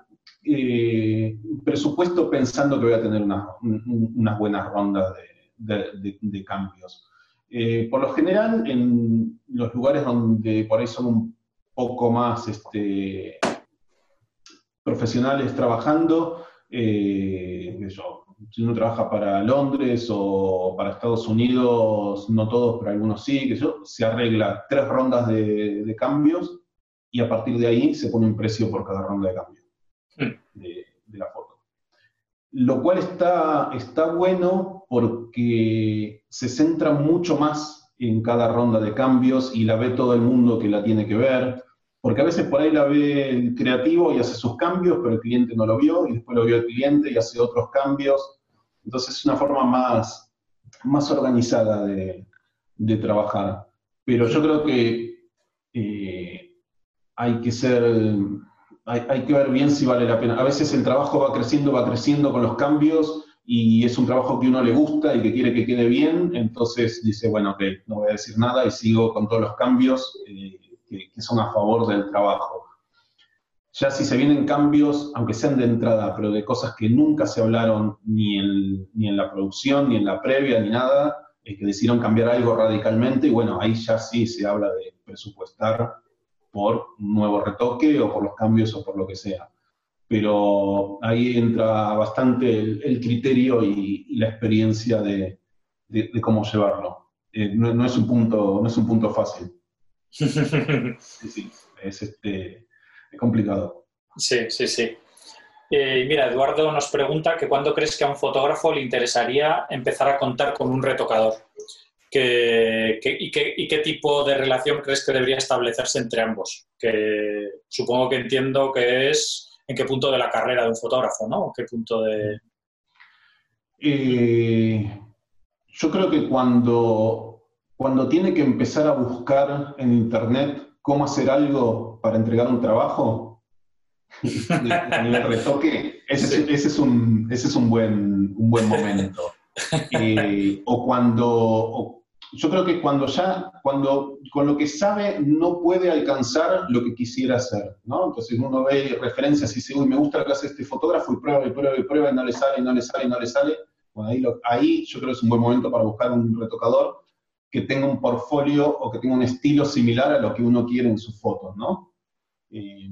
S2: eh, presupuesto pensando que voy a tener unas buenas rondas de, cambios. Eh, por lo general, en los lugares donde por ahí son un poco más este, profesionales trabajando, eh, si uno trabaja para Londres o para Estados Unidos, no todos, pero algunos sí, que yo, se arregla tres rondas de, cambios y a partir de ahí se pone un precio por cada ronda de cambio hmm. de, la foto. Lo cual está, está bueno porque se centra mucho más en cada ronda de cambios y la ve todo el mundo que la tiene que ver porque a veces por ahí la ve el creativo y hace sus cambios, pero el cliente no lo vio, y después lo vio el cliente y hace otros cambios. Entonces es una forma más, más organizada de, trabajar. Pero yo creo que eh, hay que ser, hay, hay, que ver bien si vale la pena. A veces el trabajo va creciendo, va creciendo con los cambios y es un trabajo que uno le gusta y que quiere que quede bien, entonces dice, bueno, ok, no voy a decir nada y sigo con todos los cambios. Eh, que, son a favor del trabajo. Ya si se vienen cambios, aunque sean de entrada, pero de cosas que nunca se hablaron ni en, ni en la producción, ni en la previa, ni nada, es que decidieron cambiar algo radicalmente, y bueno, ahí ya sí se habla de presupuestar por un nuevo retoque o por los cambios o por lo que sea. Pero ahí entra bastante el, criterio y, la experiencia de, de, cómo llevarlo. Eh, no, no, es un punto, no es un punto fácil. Sí, sí, es, este, complicado.
S1: Sí, sí, sí. Eh, mira, Eduardo nos pregunta que cuándo crees que a un fotógrafo le interesaría empezar a contar con un retocador. y, qué, tipo de relación crees que debería establecerse entre ambos? Que supongo que entiendo que es en qué punto de la carrera de un fotógrafo, ¿no? ¿Qué punto de...?
S2: Eh, yo creo que cuando, cuando tiene que empezar a buscar en Internet cómo hacer algo para entregar un trabajo, el retoque, ese, es, un, ese es un, buen, un buen momento. Eh, o cuando, yo creo que cuando ya, cuando con lo que sabe no puede alcanzar lo que quisiera hacer, ¿no? Entonces uno ve referencias y dice, uy, me gusta lo que hace este fotógrafo y prueba y prueba y prueba y no le sale, y no le sale, y no le sale. Bueno, ahí, ahí yo creo que es un buen momento para buscar un retocador que tenga un portfolio o que tenga un estilo similar a lo que uno quiere en sus fotos, ¿no? Eh,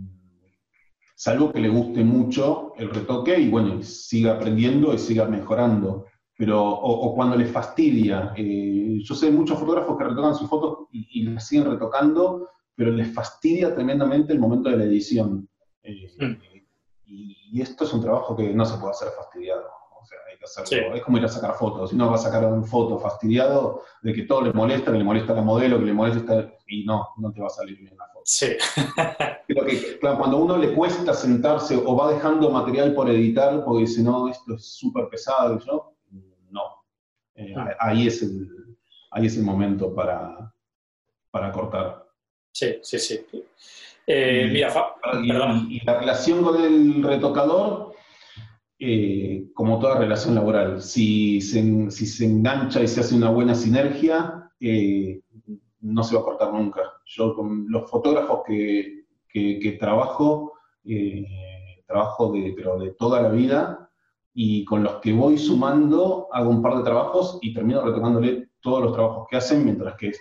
S2: salvo que le guste mucho el retoque y bueno, siga aprendiendo y siga mejorando. Pero, o, cuando le fastidia. Eh, yo sé muchos fotógrafos que retocan sus fotos y, las siguen retocando, pero les fastidia tremendamente el momento de la edición. Eh, mm. y, esto es un trabajo que no se puede hacer fastidiado. O sea, hay que hacerlo. Es como ir a sacar fotos. Si no va a sacar una foto fastidiado de que todo le molesta, que le molesta la modelo, que le molesta, y no, no te va a salir bien la foto.
S1: Sí.
S2: Creo que cuando a uno le cuesta sentarse o va dejando material por editar porque dice, no, esto es súper pesado, yo, no. Eh, ah. ahí, es el, ahí es el momento para, para cortar.
S1: Sí, sí, sí. Eh,
S2: y,
S1: mira,
S2: y, la relación con el retocador, eh, como toda relación laboral, si se, si se engancha y se hace una buena sinergia, no se va a cortar nunca. Yo con los fotógrafos que, que, trabajo, eh, trabajo de, pero de toda la vida, y con los que voy sumando hago un par de trabajos y termino retocándole todos los trabajos que hacen mientras que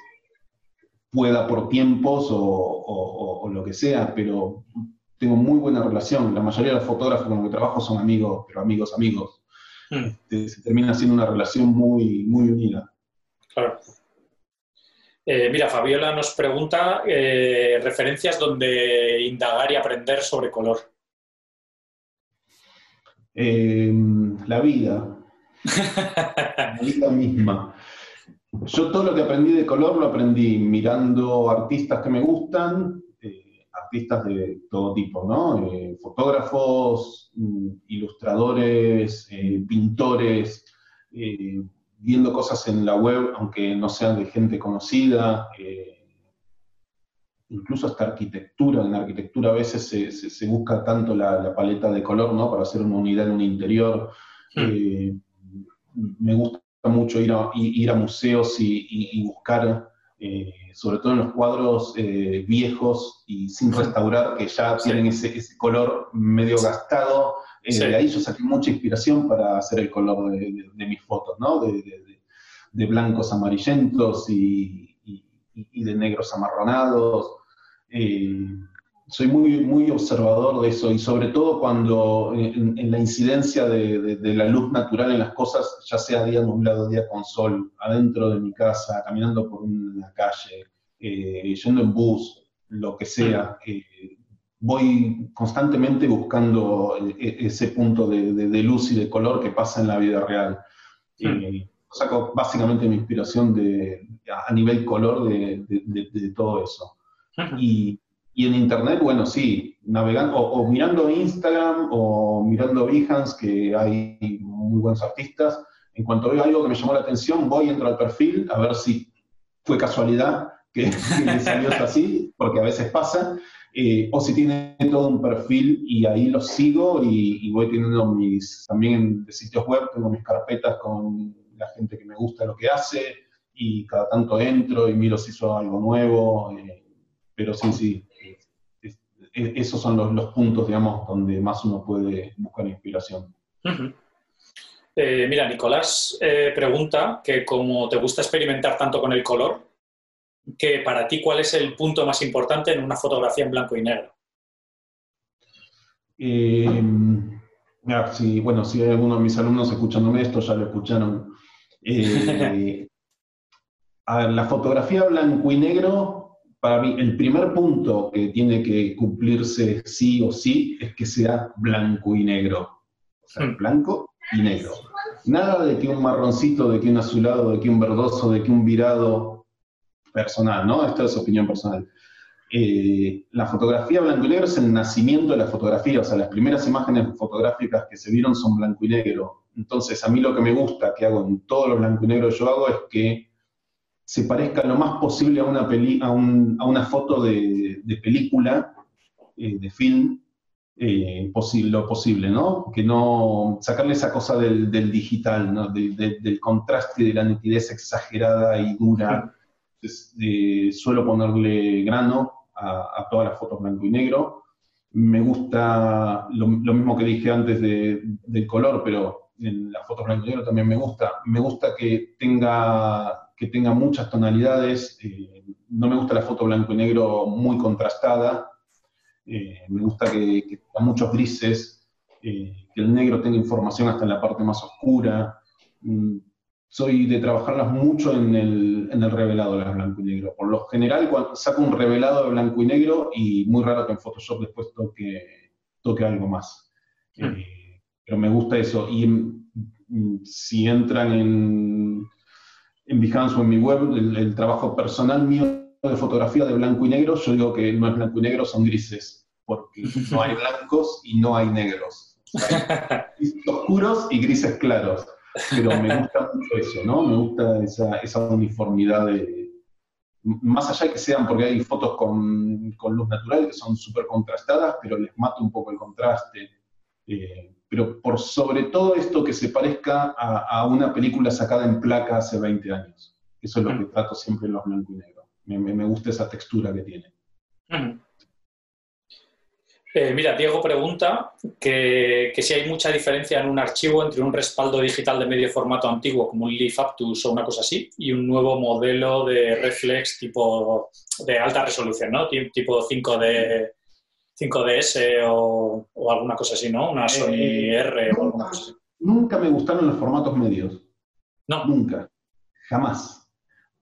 S2: pueda por tiempos o, lo que sea, pero tengo muy buena relación. La mayoría de los fotógrafos con los que trabajo son amigos, pero amigos, amigos. Hmm. Este, se termina siendo una relación muy, muy unida.
S1: Claro. Eh, mira, Fabiola nos pregunta eh, referencias donde indagar y aprender sobre color.
S2: Em, la vida. la vida misma. Yo todo lo que aprendí de color lo aprendí mirando artistas que me gustan, eh, artistas de todo tipo, ¿no? fotógrafos, mm, ilustradores, pintores, viendo cosas en la web, aunque no sean de gente conocida, eh, incluso hasta arquitectura, en la arquitectura a veces se, busca tanto la, paleta de color, ¿no? Para hacer una unidad en un interior. Eh, me gusta mucho ir a, ir a museos y, buscar, eh, sobre todo en los cuadros viejos y sin restaurar, que ya tienen ese, ese color medio gastado, eh, de ahí yo saqué mucha inspiración para hacer el color de, mis fotos, ¿no? De, blancos amarillentos y, de negros amarronados. Eh, soy muy, muy observador de eso y sobre todo cuando en, la incidencia de, la luz natural en las cosas, ya sea día nublado, día con sol, adentro de mi casa, caminando por una calle, eh, yendo en bus, lo que sea, voy constantemente buscando e, e, ese punto de, luz y de color que pasa en la vida real. Y saco básicamente mi inspiración de, a nivel color de, todo eso. y, en Internet, bueno, sí, navegando, o, mirando Instagram o mirando Behance, que hay muy buenos artistas, en cuanto veo algo que me llamó la atención, voy, entro al perfil a ver si fue casualidad que, que salió así, porque a veces pasa, eh, o si tiene todo un perfil y ahí lo sigo y, voy teniendo mis, también de sitios web, tengo mis carpetas con la gente que me gusta lo que hace y cada tanto entro y miro si hizo algo nuevo, eh, pero sí, sí, esos son los, puntos, digamos, donde más uno puede buscar inspiración.
S1: Eh, mira, Nicolás pregunta que como te gusta experimentar tanto con el color, que para ti cuál es el punto más importante en una fotografía en blanco y negro.
S2: Eh, bueno, si hay alguno de mis alumnos escuchándome esto, ya lo escucharon. Eh, a ver, la fotografía blanco y negro para mí, el primer punto que tiene que cumplirse sí o sí es que sea blanco y negro. O sea,
S1: Hmm.
S2: blanco y negro. Nada de que un marroncito, de que un azulado, de que un verdoso, de que un virado personal, ¿no? Esto es opinión personal. Eh, la fotografía blanco y negro es el nacimiento de la fotografía, o sea, las primeras imágenes fotográficas que se vieron son blanco y negro. Entonces, a mí lo que me gusta que hago en todo lo blanco y negro yo hago es que se parezca lo más posible a una, peli, a un- a una foto de, de película, eh, de film, eh, posi- lo posible, ¿no? Que no sacarle esa cosa del, del digital, ¿no? De- de- del contraste, de la nitidez exagerada y dura. Entonces, eh, suelo ponerle grano a, a todas las fotos blanco y negro. Me gusta lo, lo mismo que dije antes de- del color, pero en las fotos blanco y negro también me gusta. Me gusta que tenga, que tenga muchas tonalidades. eh, no me gusta la foto blanco y negro muy contrastada. Eh, me gusta que, que tenga muchos grises, eh, que el negro tenga información hasta en la parte más oscura. Mm, soy de trabajarlas mucho en el, en el revelado las blanco y negro. Por lo general, cuando saco un revelado de blanco y negro y muy raro que en Photoshop después toque, toque algo más. Pero me gusta eso. Y mm, si entran en, en Behance o en mi web, el, el trabajo personal mío de fotografía de blanco y negro, yo digo que no es blanco y negro, son grises, porque no hay blancos y no hay negros. O sea, hay grises oscuros y grises claros. Pero me gusta mucho eso, ¿no? Me gusta esa, esa uniformidad de... Más allá de que sean, porque hay fotos con, con luz natural que son súper contrastadas, pero les mata un poco el contraste. Eh, pero por sobre todo esto que se parezca a, a una película sacada en placa hace 20 años. Eso es lo que trato siempre en los blanco y negro. Me, me- me gusta esa textura que tiene.
S1: Ujú. Eh, mira, Diego pregunta que, que si hay mucha diferencia en un archivo entre un respaldo digital de medio formato antiguo como un Leaf Aptus o una cosa así y un nuevo modelo de reflex tipo de alta resolución, ¿no? Ti- Tipo 5D, 5DS o, o alguna cosa así, ¿no? Una Sony
S2: Eh,
S1: R o alguna cosa así.
S2: Nunca me gustaron los formatos medios.
S1: No.
S2: Nunca. Jamás.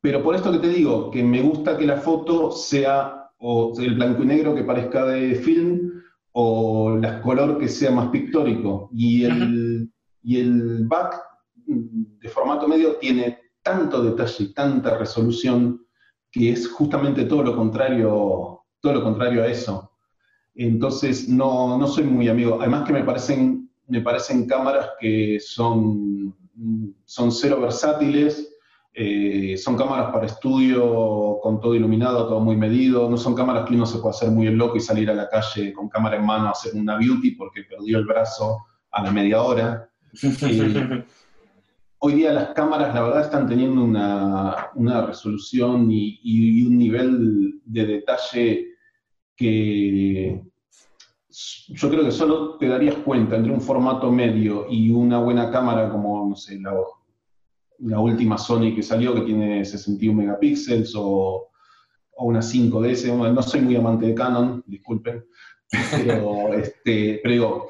S2: Pero por esto que te digo, que me gusta que la foto sea o el blanco y negro que parezca de film o la color que sea más pictórico. Y el, y el back mm, de formato medio tiene tanto detalle y tanta resolución que es justamente todo lo contrario, todo lo contrario a eso. Entonces no, no soy muy amigo. Además que me parecen, me parecen cámaras que son, son cero versátiles, eh, son cámaras para estudio con todo iluminado, todo muy medido, no son cámaras que uno se puede hacer muy el loco y salir a la calle con cámara en mano a hacer una beauty porque perdió el brazo a la media hora. Eh, hoy día las cámaras, la verdad, están teniendo una, una resolución y, y un nivel de detalle que yo creo que solo te darías cuenta entre un formato medio y una buena cámara como, no sé, la, última Sony que salió, que tiene 61 megapíxeles, o, una 5DS. Bueno, No soy muy amante de Canon, disculpen, pero, este, pero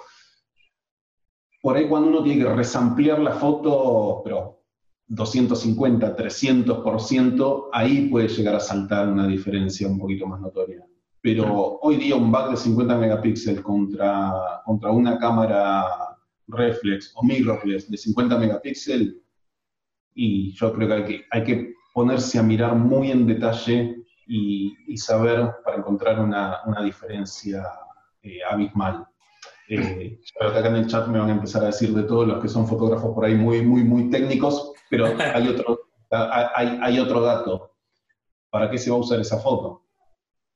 S2: por ahí cuando uno tiene que resamplear la foto, pero 250, 300%, ahí puede llegar a saltar una diferencia un poquito más notoria. Pero hoy día un back de 50 megapíxeles contra, contra una cámara reflex o mirrorless de 50 megapíxeles, y yo creo que hay que, hay que ponerse a mirar muy en detalle y, y saber para encontrar una, una diferencia eh, abismal. Eh, yo creo que acá en el chat me van a empezar a decir de todos los que son fotógrafos por ahí muy, muy, muy técnicos, pero hay otro, hay, hay otro dato. ¿Para qué se va a usar esa foto?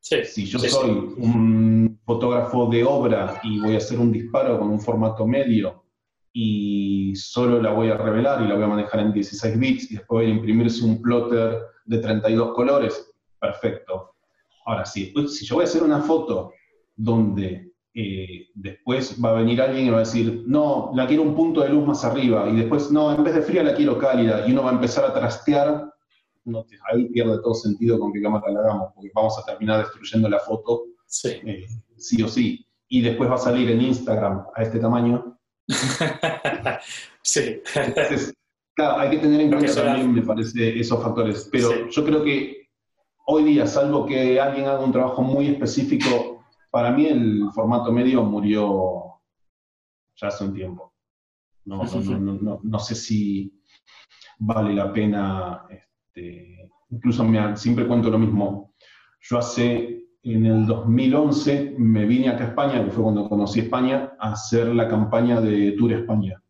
S1: Sí,
S2: Si yo
S1: sí,
S2: soy
S1: sí.
S2: un fotógrafo de obra y voy a hacer un disparo con un formato medio y solo la voy a revelar y la voy a manejar en 16 bits y después voy a imprimirse un plotter de 32 colores, perfecto. Ahora sí, si yo voy a hacer una foto donde eh, después va a venir alguien y va a decir, no, la quiero un punto de luz más arriba, y después, no, en vez de fría la quiero cálida, y uno va a empezar a trastear, no, ahí pierde todo sentido con qué cámara la hagamos, porque vamos a terminar destruyendo la foto,
S1: Sí.
S2: eh, sí o sí, y después va a salir en Instagram a este tamaño.
S1: sí.
S2: Entonces, claro, hay que tener en cuenta también, me parece, esos factores, pero
S1: Sí.
S2: yo creo que hoy día, salvo que alguien haga un trabajo muy específico, para mí el formato medio murió ya hace un tiempo. No, no, sé si vale la pena, este, incluso siempre cuento lo mismo. Yo hace, en el 2011, me vine acá a España, que fue cuando conocí España, a hacer la campaña de Tour España.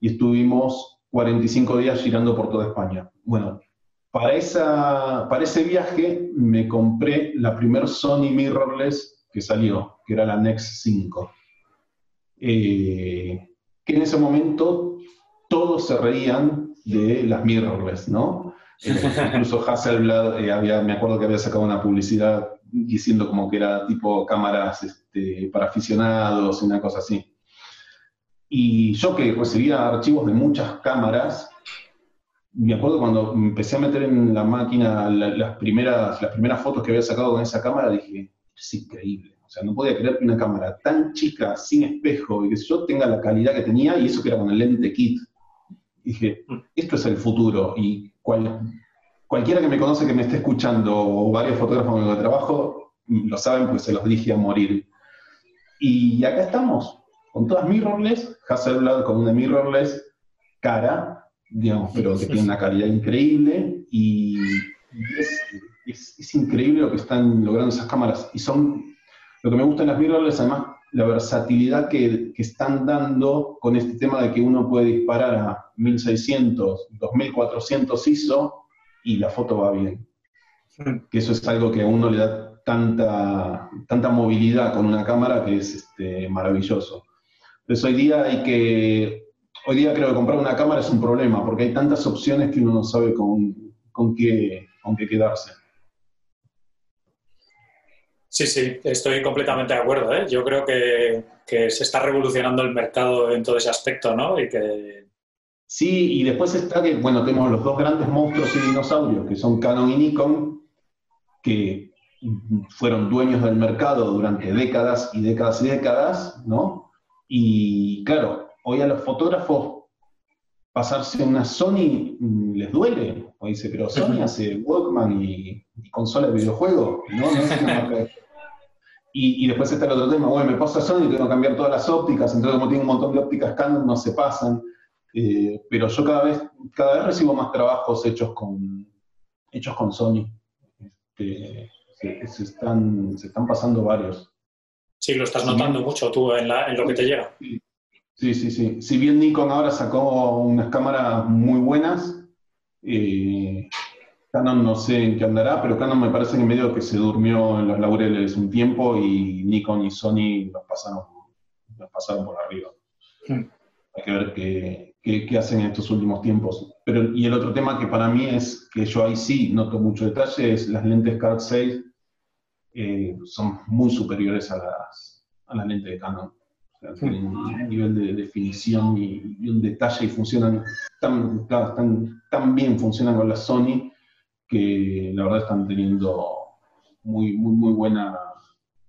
S2: Y estuvimos 45 días girando por toda España. Bueno, para, esa, para ese viaje me compré la primer Sony mirrorless que salió, que era la Nex 5. Eh, que en ese momento todos se reían de las mirrorless, ¿no? Incluso Hasselblad, eh, había, me acuerdo que había sacado una publicidad diciendo como que era tipo cámaras este, para aficionados, una cosa así. Y yo que recibía archivos de muchas cámaras, me acuerdo cuando empecé a meter en la máquina las, primeras, las primeras fotos que había sacado con esa cámara, dije, es increíble. O sea, no podía creer que una cámara tan chica, sin espejo, y que yo tenga la calidad que tenía, y eso que era con el lente kit. Dije, esto es el futuro. Y cualquiera que me conoce, que me esté escuchando, o varios fotógrafos con los que trabajo, lo saben, pues se los dije a morir. Y acá estamos, con todas mirrorless, Hasselblad con una mirrorless cara, digamos, pero que tiene una calidad increíble y es, increíble lo que están logrando esas cámaras. Y son, lo que me gusta en las mirrorless, además, la versatilidad que, están dando con este tema de que uno puede disparar a 1600, 2400 ISO y la foto va bien. Que eso es algo que a uno le da tanta, tanta movilidad con una cámara que es este, maravilloso. Entonces hoy día hay que hoy día creo que comprar una cámara es un problema, porque hay tantas opciones que uno no sabe con, con, qué, con qué quedarse.
S1: Sí, sí, estoy completamente de acuerdo. ¿eh? Yo creo que, que, se está revolucionando el mercado en todo ese aspecto, ¿no? Y que...
S2: Sí, y después está que, bueno, tenemos los dos grandes monstruos y dinosaurios, que son Canon y Nikon, que fueron dueños del mercado durante décadas y décadas y décadas, ¿no? Y claro, hoy a los fotógrafos pasarse una Sony mm, les duele. O dice, pero Sony hace Walkman y, consola de videojuegos, ¿no? Y, después está el otro tema, bueno, me pasa Sony y tengo que cambiar todas las ópticas, entonces como tengo un montón de ópticas Canon, no se pasan. Eh, pero yo cada vez, cada vez recibo más trabajos hechos con, hechos con Sony. Este, se, están, se están pasando varios.
S1: Sí, lo estás notando mucho tú en, en lo que te llega.
S2: Sí, sí, sí. Si bien Nikon ahora sacó unas cámaras muy buenas, eh, Canon no sé en qué andará, pero Canon me parece que medio que se durmió en los laureles un tiempo y Nikon y Sony los pasaron, los pasaron por arriba. Hmm. Hay que ver qué, qué, hacen en estos últimos tiempos. Pero, y el otro tema que para mí es que yo ahí sí noto mucho detalle es las lentes Card 6 eh, son muy superiores a las, a las lentes de Canon tienen un nivel de definición y, un detalle y funcionan tan, tan, bien funcionan con la Sony que la verdad están teniendo muy, muy, muy buena,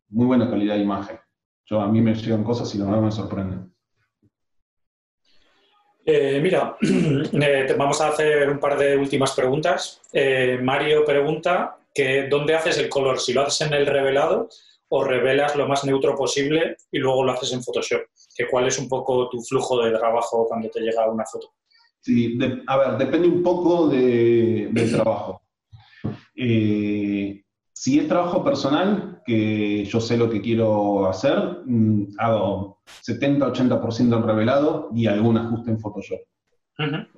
S2: muy buena calidad de imagen. Yo, a mí me llegan cosas y la verdad me sorprenden.
S1: Eh, mira, eh, vamos a hacer un par de últimas preguntas. Eh, Mario pregunta que dónde haces el color, si lo haces en el revelado o revelas lo más neutro posible y luego lo haces en Photoshop? Que ¿Cuál es un poco tu flujo de trabajo cuando te llega una foto?
S2: Sí, a ver, depende un poco de, del trabajo. Eh, si es trabajo personal, que yo sé lo que quiero hacer, mm, hago 70-80% en revelado y algún ajuste en Photoshop.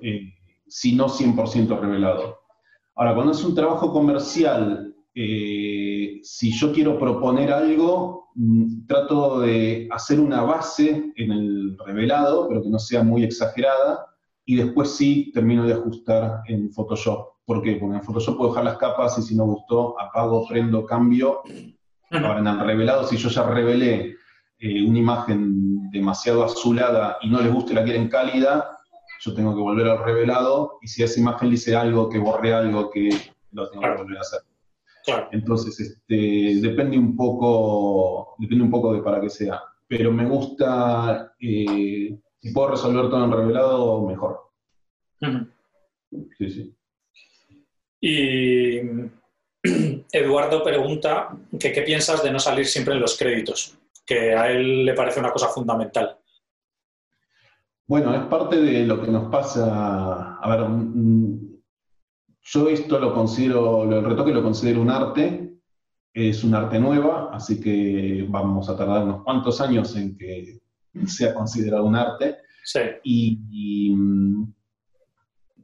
S2: Eh, si no 100% revelado. Ahora, cuando es un trabajo comercial, eh, si yo quiero proponer algo, mm, trato de hacer una base en el revelado, pero que no sea muy exagerada, y después sí termino de ajustar en Photoshop. ¿Por qué? Porque en Photoshop puedo dejar las capas y si no gustó, apago, prendo, cambio. Ahora en el revelado, si yo ya revelé eh, una imagen demasiado azulada y no les gusta y la quieren cálida, yo tengo que volver al revelado y si esa imagen dice algo, que borre algo, que lo tengo que volver a hacer. Entonces, este, depende un poco, depende un poco de para qué sea. Pero me gusta, eh, si puedo resolver todo en revelado, mejor.
S1: Sí, sí. Y Eduardo pregunta que qué piensas de no salir siempre en los créditos, que a él le parece una cosa fundamental.
S2: Bueno, es parte de lo que nos pasa. A ver, mm, yo esto lo considero, el retoque lo considero un arte, es un arte nueva, así que vamos a tardar unos cuantos años en que sea considerado un arte.
S1: Sí.
S2: Y, mm,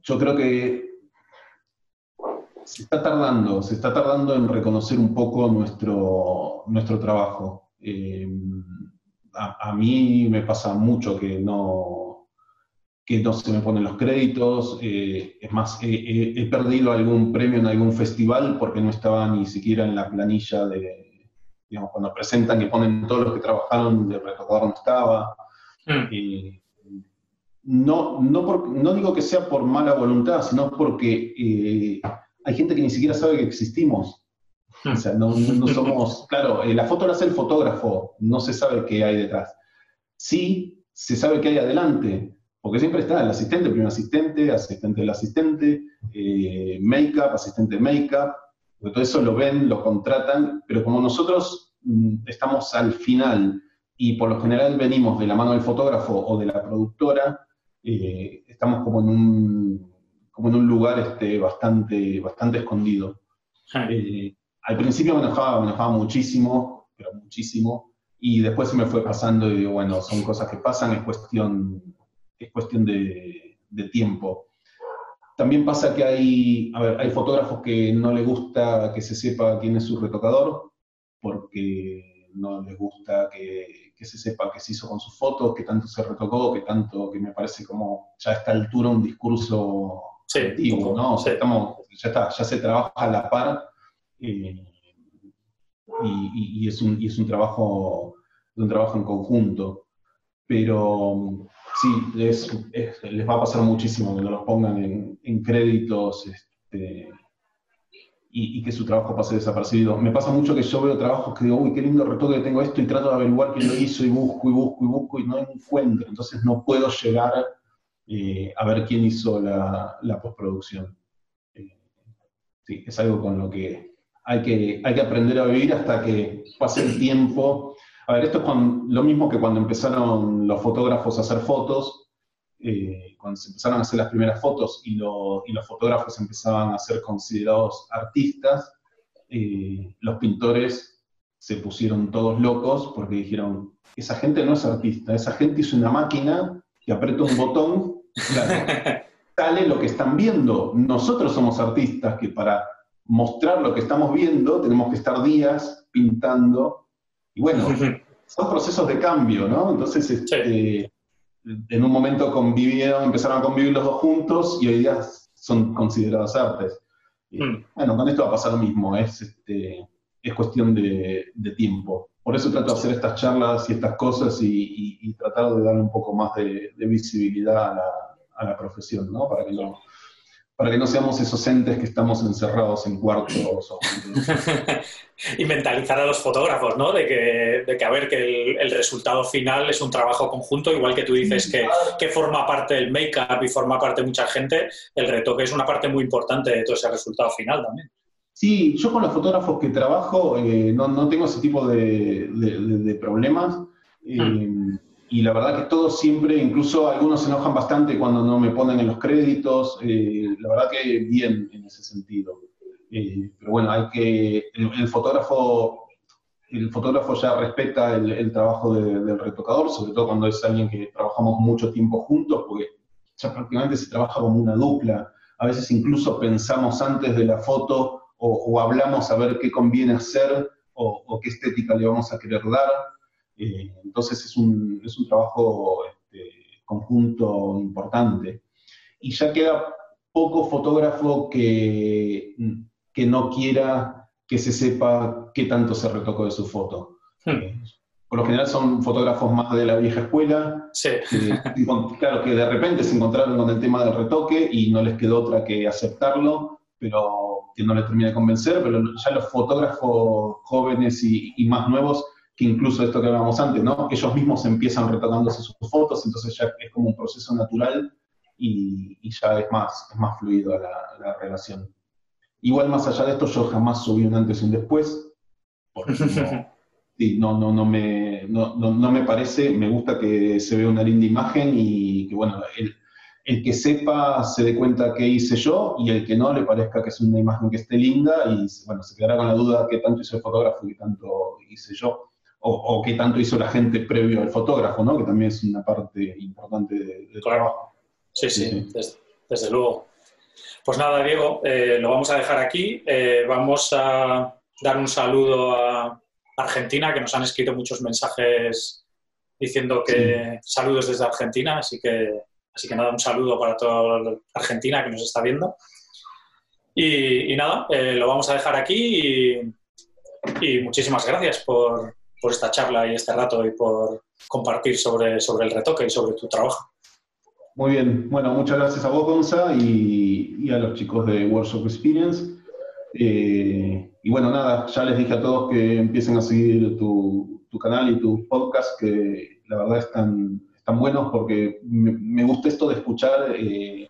S2: yo creo que se está tardando, se está tardando en reconocer un poco nuestro, nuestro trabajo. Eh, a, mí me pasa mucho que no, que no se me ponen los créditos. Eh, es más, he perdido algún premio en algún festival porque no estaba ni siquiera en la planilla de, digamos, cuando presentan y ponen todos los que trabajaron, de retocador no estaba. Mm. Eh, no, no, no digo que sea por mala voluntad, sino porque hay gente que ni siquiera sabe que existimos. Hmm. O sea, no, somos, claro, eh, la foto la hace el fotógrafo, no se sabe qué hay detrás. Sí, se sabe qué hay adelante, porque siempre está el asistente, primer asistente, asistente del asistente, eh, make-up, asistente de make-up, todo eso lo ven, lo contratan, pero como nosotros mm, estamos al final y por lo general venimos de la mano del fotógrafo o de la productora, eh, estamos como en un como en un lugar este, bastante, bastante escondido. Eh, al principio me enojaba, me enojaba muchísimo, pero muchísimo, y después se me fue pasando y digo, bueno, son cosas que pasan, es cuestión, es cuestión de, de tiempo. También pasa que hay, a ver, hay fotógrafos que no les gusta que se sepa quién es su retocador, porque no les gusta que, que, se sepa qué se hizo con sus fotos, que tanto se retocó, que tanto, que me parece como ya a esta altura un discurso
S1: Sí,
S2: ¿no? O sea, estamos, ya está, ya se trabaja a la par eh, y, es un, y es un trabajo, un trabajo en conjunto. Pero sí, les va a pasar muchísimo cuando los pongan en, créditos este, y, que su trabajo pase desapercibido. Me pasa mucho que yo veo trabajos que digo, uy, qué lindo retoque que tengo esto y trato de averiguar quién lo hizo y busco y busco y busco y no encuentro. Entonces no puedo llegar eh, a ver quién hizo la, postproducción. Eh, sí, es algo con lo que hay, que hay que aprender a vivir hasta que pase el tiempo. A ver, esto es lo mismo que cuando empezaron los fotógrafos a hacer fotos, eh, cuando se empezaron a hacer las primeras fotos y, y los fotógrafos empezaban a ser considerados artistas, los pintores se pusieron todos locos porque dijeron, esa gente no es artista, esa gente hizo una máquina que aprieta un botón sale lo que están viendo. Nosotros somos artistas que para mostrar lo que estamos viendo tenemos que estar días pintando. Y bueno, son procesos de cambio, ¿no? Entonces, este, en un momento convivieron, empezaron a convivir los dos juntos y hoy día son considerados artes. Mm. Bueno, con esto va a pasar lo mismo, es, este, es cuestión de, tiempo. Por eso trato de hacer estas charlas y estas cosas y, tratar de darle un poco más de, de visibilidad a la, a la profesión, ¿no? Para que no, para que no seamos esos entes que estamos encerrados en cuartos.
S1: y mentalizar a los fotógrafos, ¿no? De que, de que a ver, que el, resultado final es un trabajo conjunto, igual que tú dices que, que forma parte del make-up y forma parte mucha gente, el retoque es una parte muy importante de todo ese resultado final también.
S2: Sí, yo con los fotógrafos que trabajo eh, no, no, tengo ese tipo de, de, problemas. Mm. Eh, y la verdad que todos siempre, incluso algunos se enojan bastante cuando no me ponen en los créditos, eh, la verdad que bien en ese sentido. Eh, pero bueno, hay que, el, fotógrafo, el fotógrafo ya respeta el, trabajo del retocador, sobre todo cuando es alguien que trabajamos mucho tiempo juntos, porque ya prácticamente se trabaja como una dupla. A veces incluso pensamos antes de la foto o, hablamos a ver qué conviene hacer o, o qué estética le vamos a querer dar. Eh, entonces es un, es un trabajo este, conjunto importante. Y ya queda poco fotógrafo que, que no quiera que se sepa qué tanto se retocó de su foto. Hmm. Eh, por lo general son fotógrafos más de la vieja escuela,
S1: sí.
S2: claro, que de repente se encontraron con el tema del retoque y no les quedó otra que aceptarlo, pero que no les termina de convencer, pero ya los fotógrafos jóvenes y, y más nuevos que incluso esto que hablábamos antes, ¿no? Ellos mismos empiezan retocándose sus fotos, entonces ya es como un proceso natural y, ya es más, es más fluido la, relación. Igual más allá de esto, yo jamás subí un antes y un después, no, no, no, me, no, no, me parece, me gusta que se vea una linda imagen y que, bueno, el, el que sepa se dé cuenta qué hice yo y el que no le parezca que es una imagen que esté linda y, bueno, se quedará con la duda qué tanto hizo el fotógrafo y qué tanto hice yo o, qué tanto hizo la gente previo al fotógrafo, ¿no? Que también es una parte importante del trabajo.
S1: Sí, sí, Desde, luego. Pues nada, Diego, eh, lo vamos a dejar aquí. Eh, vamos a dar un saludo a Argentina, que nos han escrito muchos mensajes diciendo que saludos desde Argentina, así que, así que nada, un saludo para toda Argentina que nos está viendo. Y, nada, eh, lo vamos a dejar aquí y muchísimas gracias por, por esta charla y este rato y por compartir sobre, sobre el retoque y sobre tu trabajo.
S2: Muy bien, bueno, muchas gracias a vos, Gonza, y, a los chicos de Workshop Experience. Eh, y bueno, nada, ya les dije a todos que empiecen a seguir tu, canal y tu podcast, que la verdad están, están buenos porque me, gusta esto de escuchar, eh,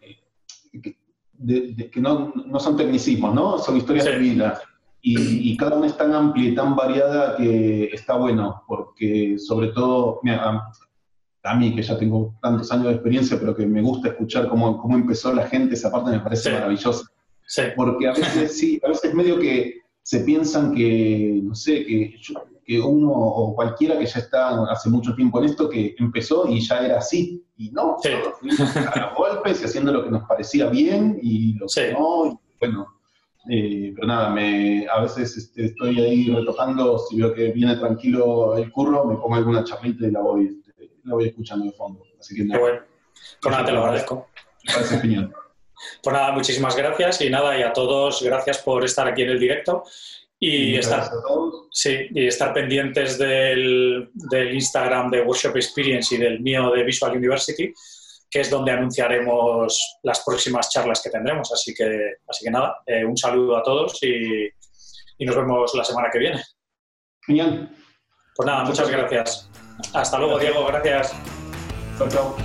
S2: que, no, no, son tecnicismos, ¿no? Son historias de vida y, cada una es tan amplia y tan variada que está bueno, porque sobre todo, a, mí que ya tengo tantos años de experiencia, pero que me gusta escuchar cómo, cómo empezó la gente, esa parte me parece maravillosa. Porque a veces sí, a veces medio que se piensan que, no sé, que, que uno o cualquiera que ya está hace mucho tiempo en esto, que empezó y ya era así. Y no, a golpes y haciendo lo que nos parecía bien y lo que no. Y bueno, eh, pero nada, me, a veces este, estoy ahí retocando, si veo que viene tranquilo el curro, me pongo alguna charlita y la voy, este, la voy escuchando de fondo. Así que
S1: nada. Qué bueno. Pues nada, te lo agradezco.
S2: Parece genial.
S1: Pues nada, muchísimas gracias y nada, y a todos gracias por estar aquí en el directo y, estar, sí, y estar pendientes del, del Instagram de Workshop Experience y del mío de Visual University que es donde anunciaremos las próximas charlas que tendremos. Así que, así que nada, eh, un saludo a todos y, nos vemos la semana que viene.
S2: Genial.
S1: Pues nada, muchas gracias. Hasta luego, Diego, gracias.
S2: Chao, chao.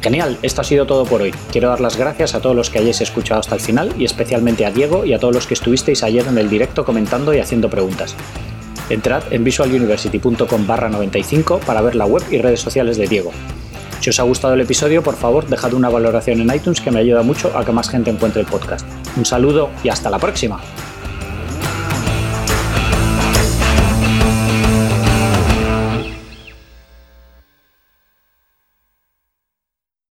S1: Genial, esto ha sido todo por hoy. Quiero dar las gracias a todos los que hayáis escuchado hasta el final y especialmente a Diego y a todos los que estuvisteis ayer en el directo comentando y haciendo preguntas. Entrad en visualuniversity.com barra 95 para ver la web y redes sociales de Diego. Si os ha gustado el episodio, por favor, dejad una valoración en iTunes que me ayuda mucho a que más gente encuentre el podcast. Un saludo y hasta la próxima.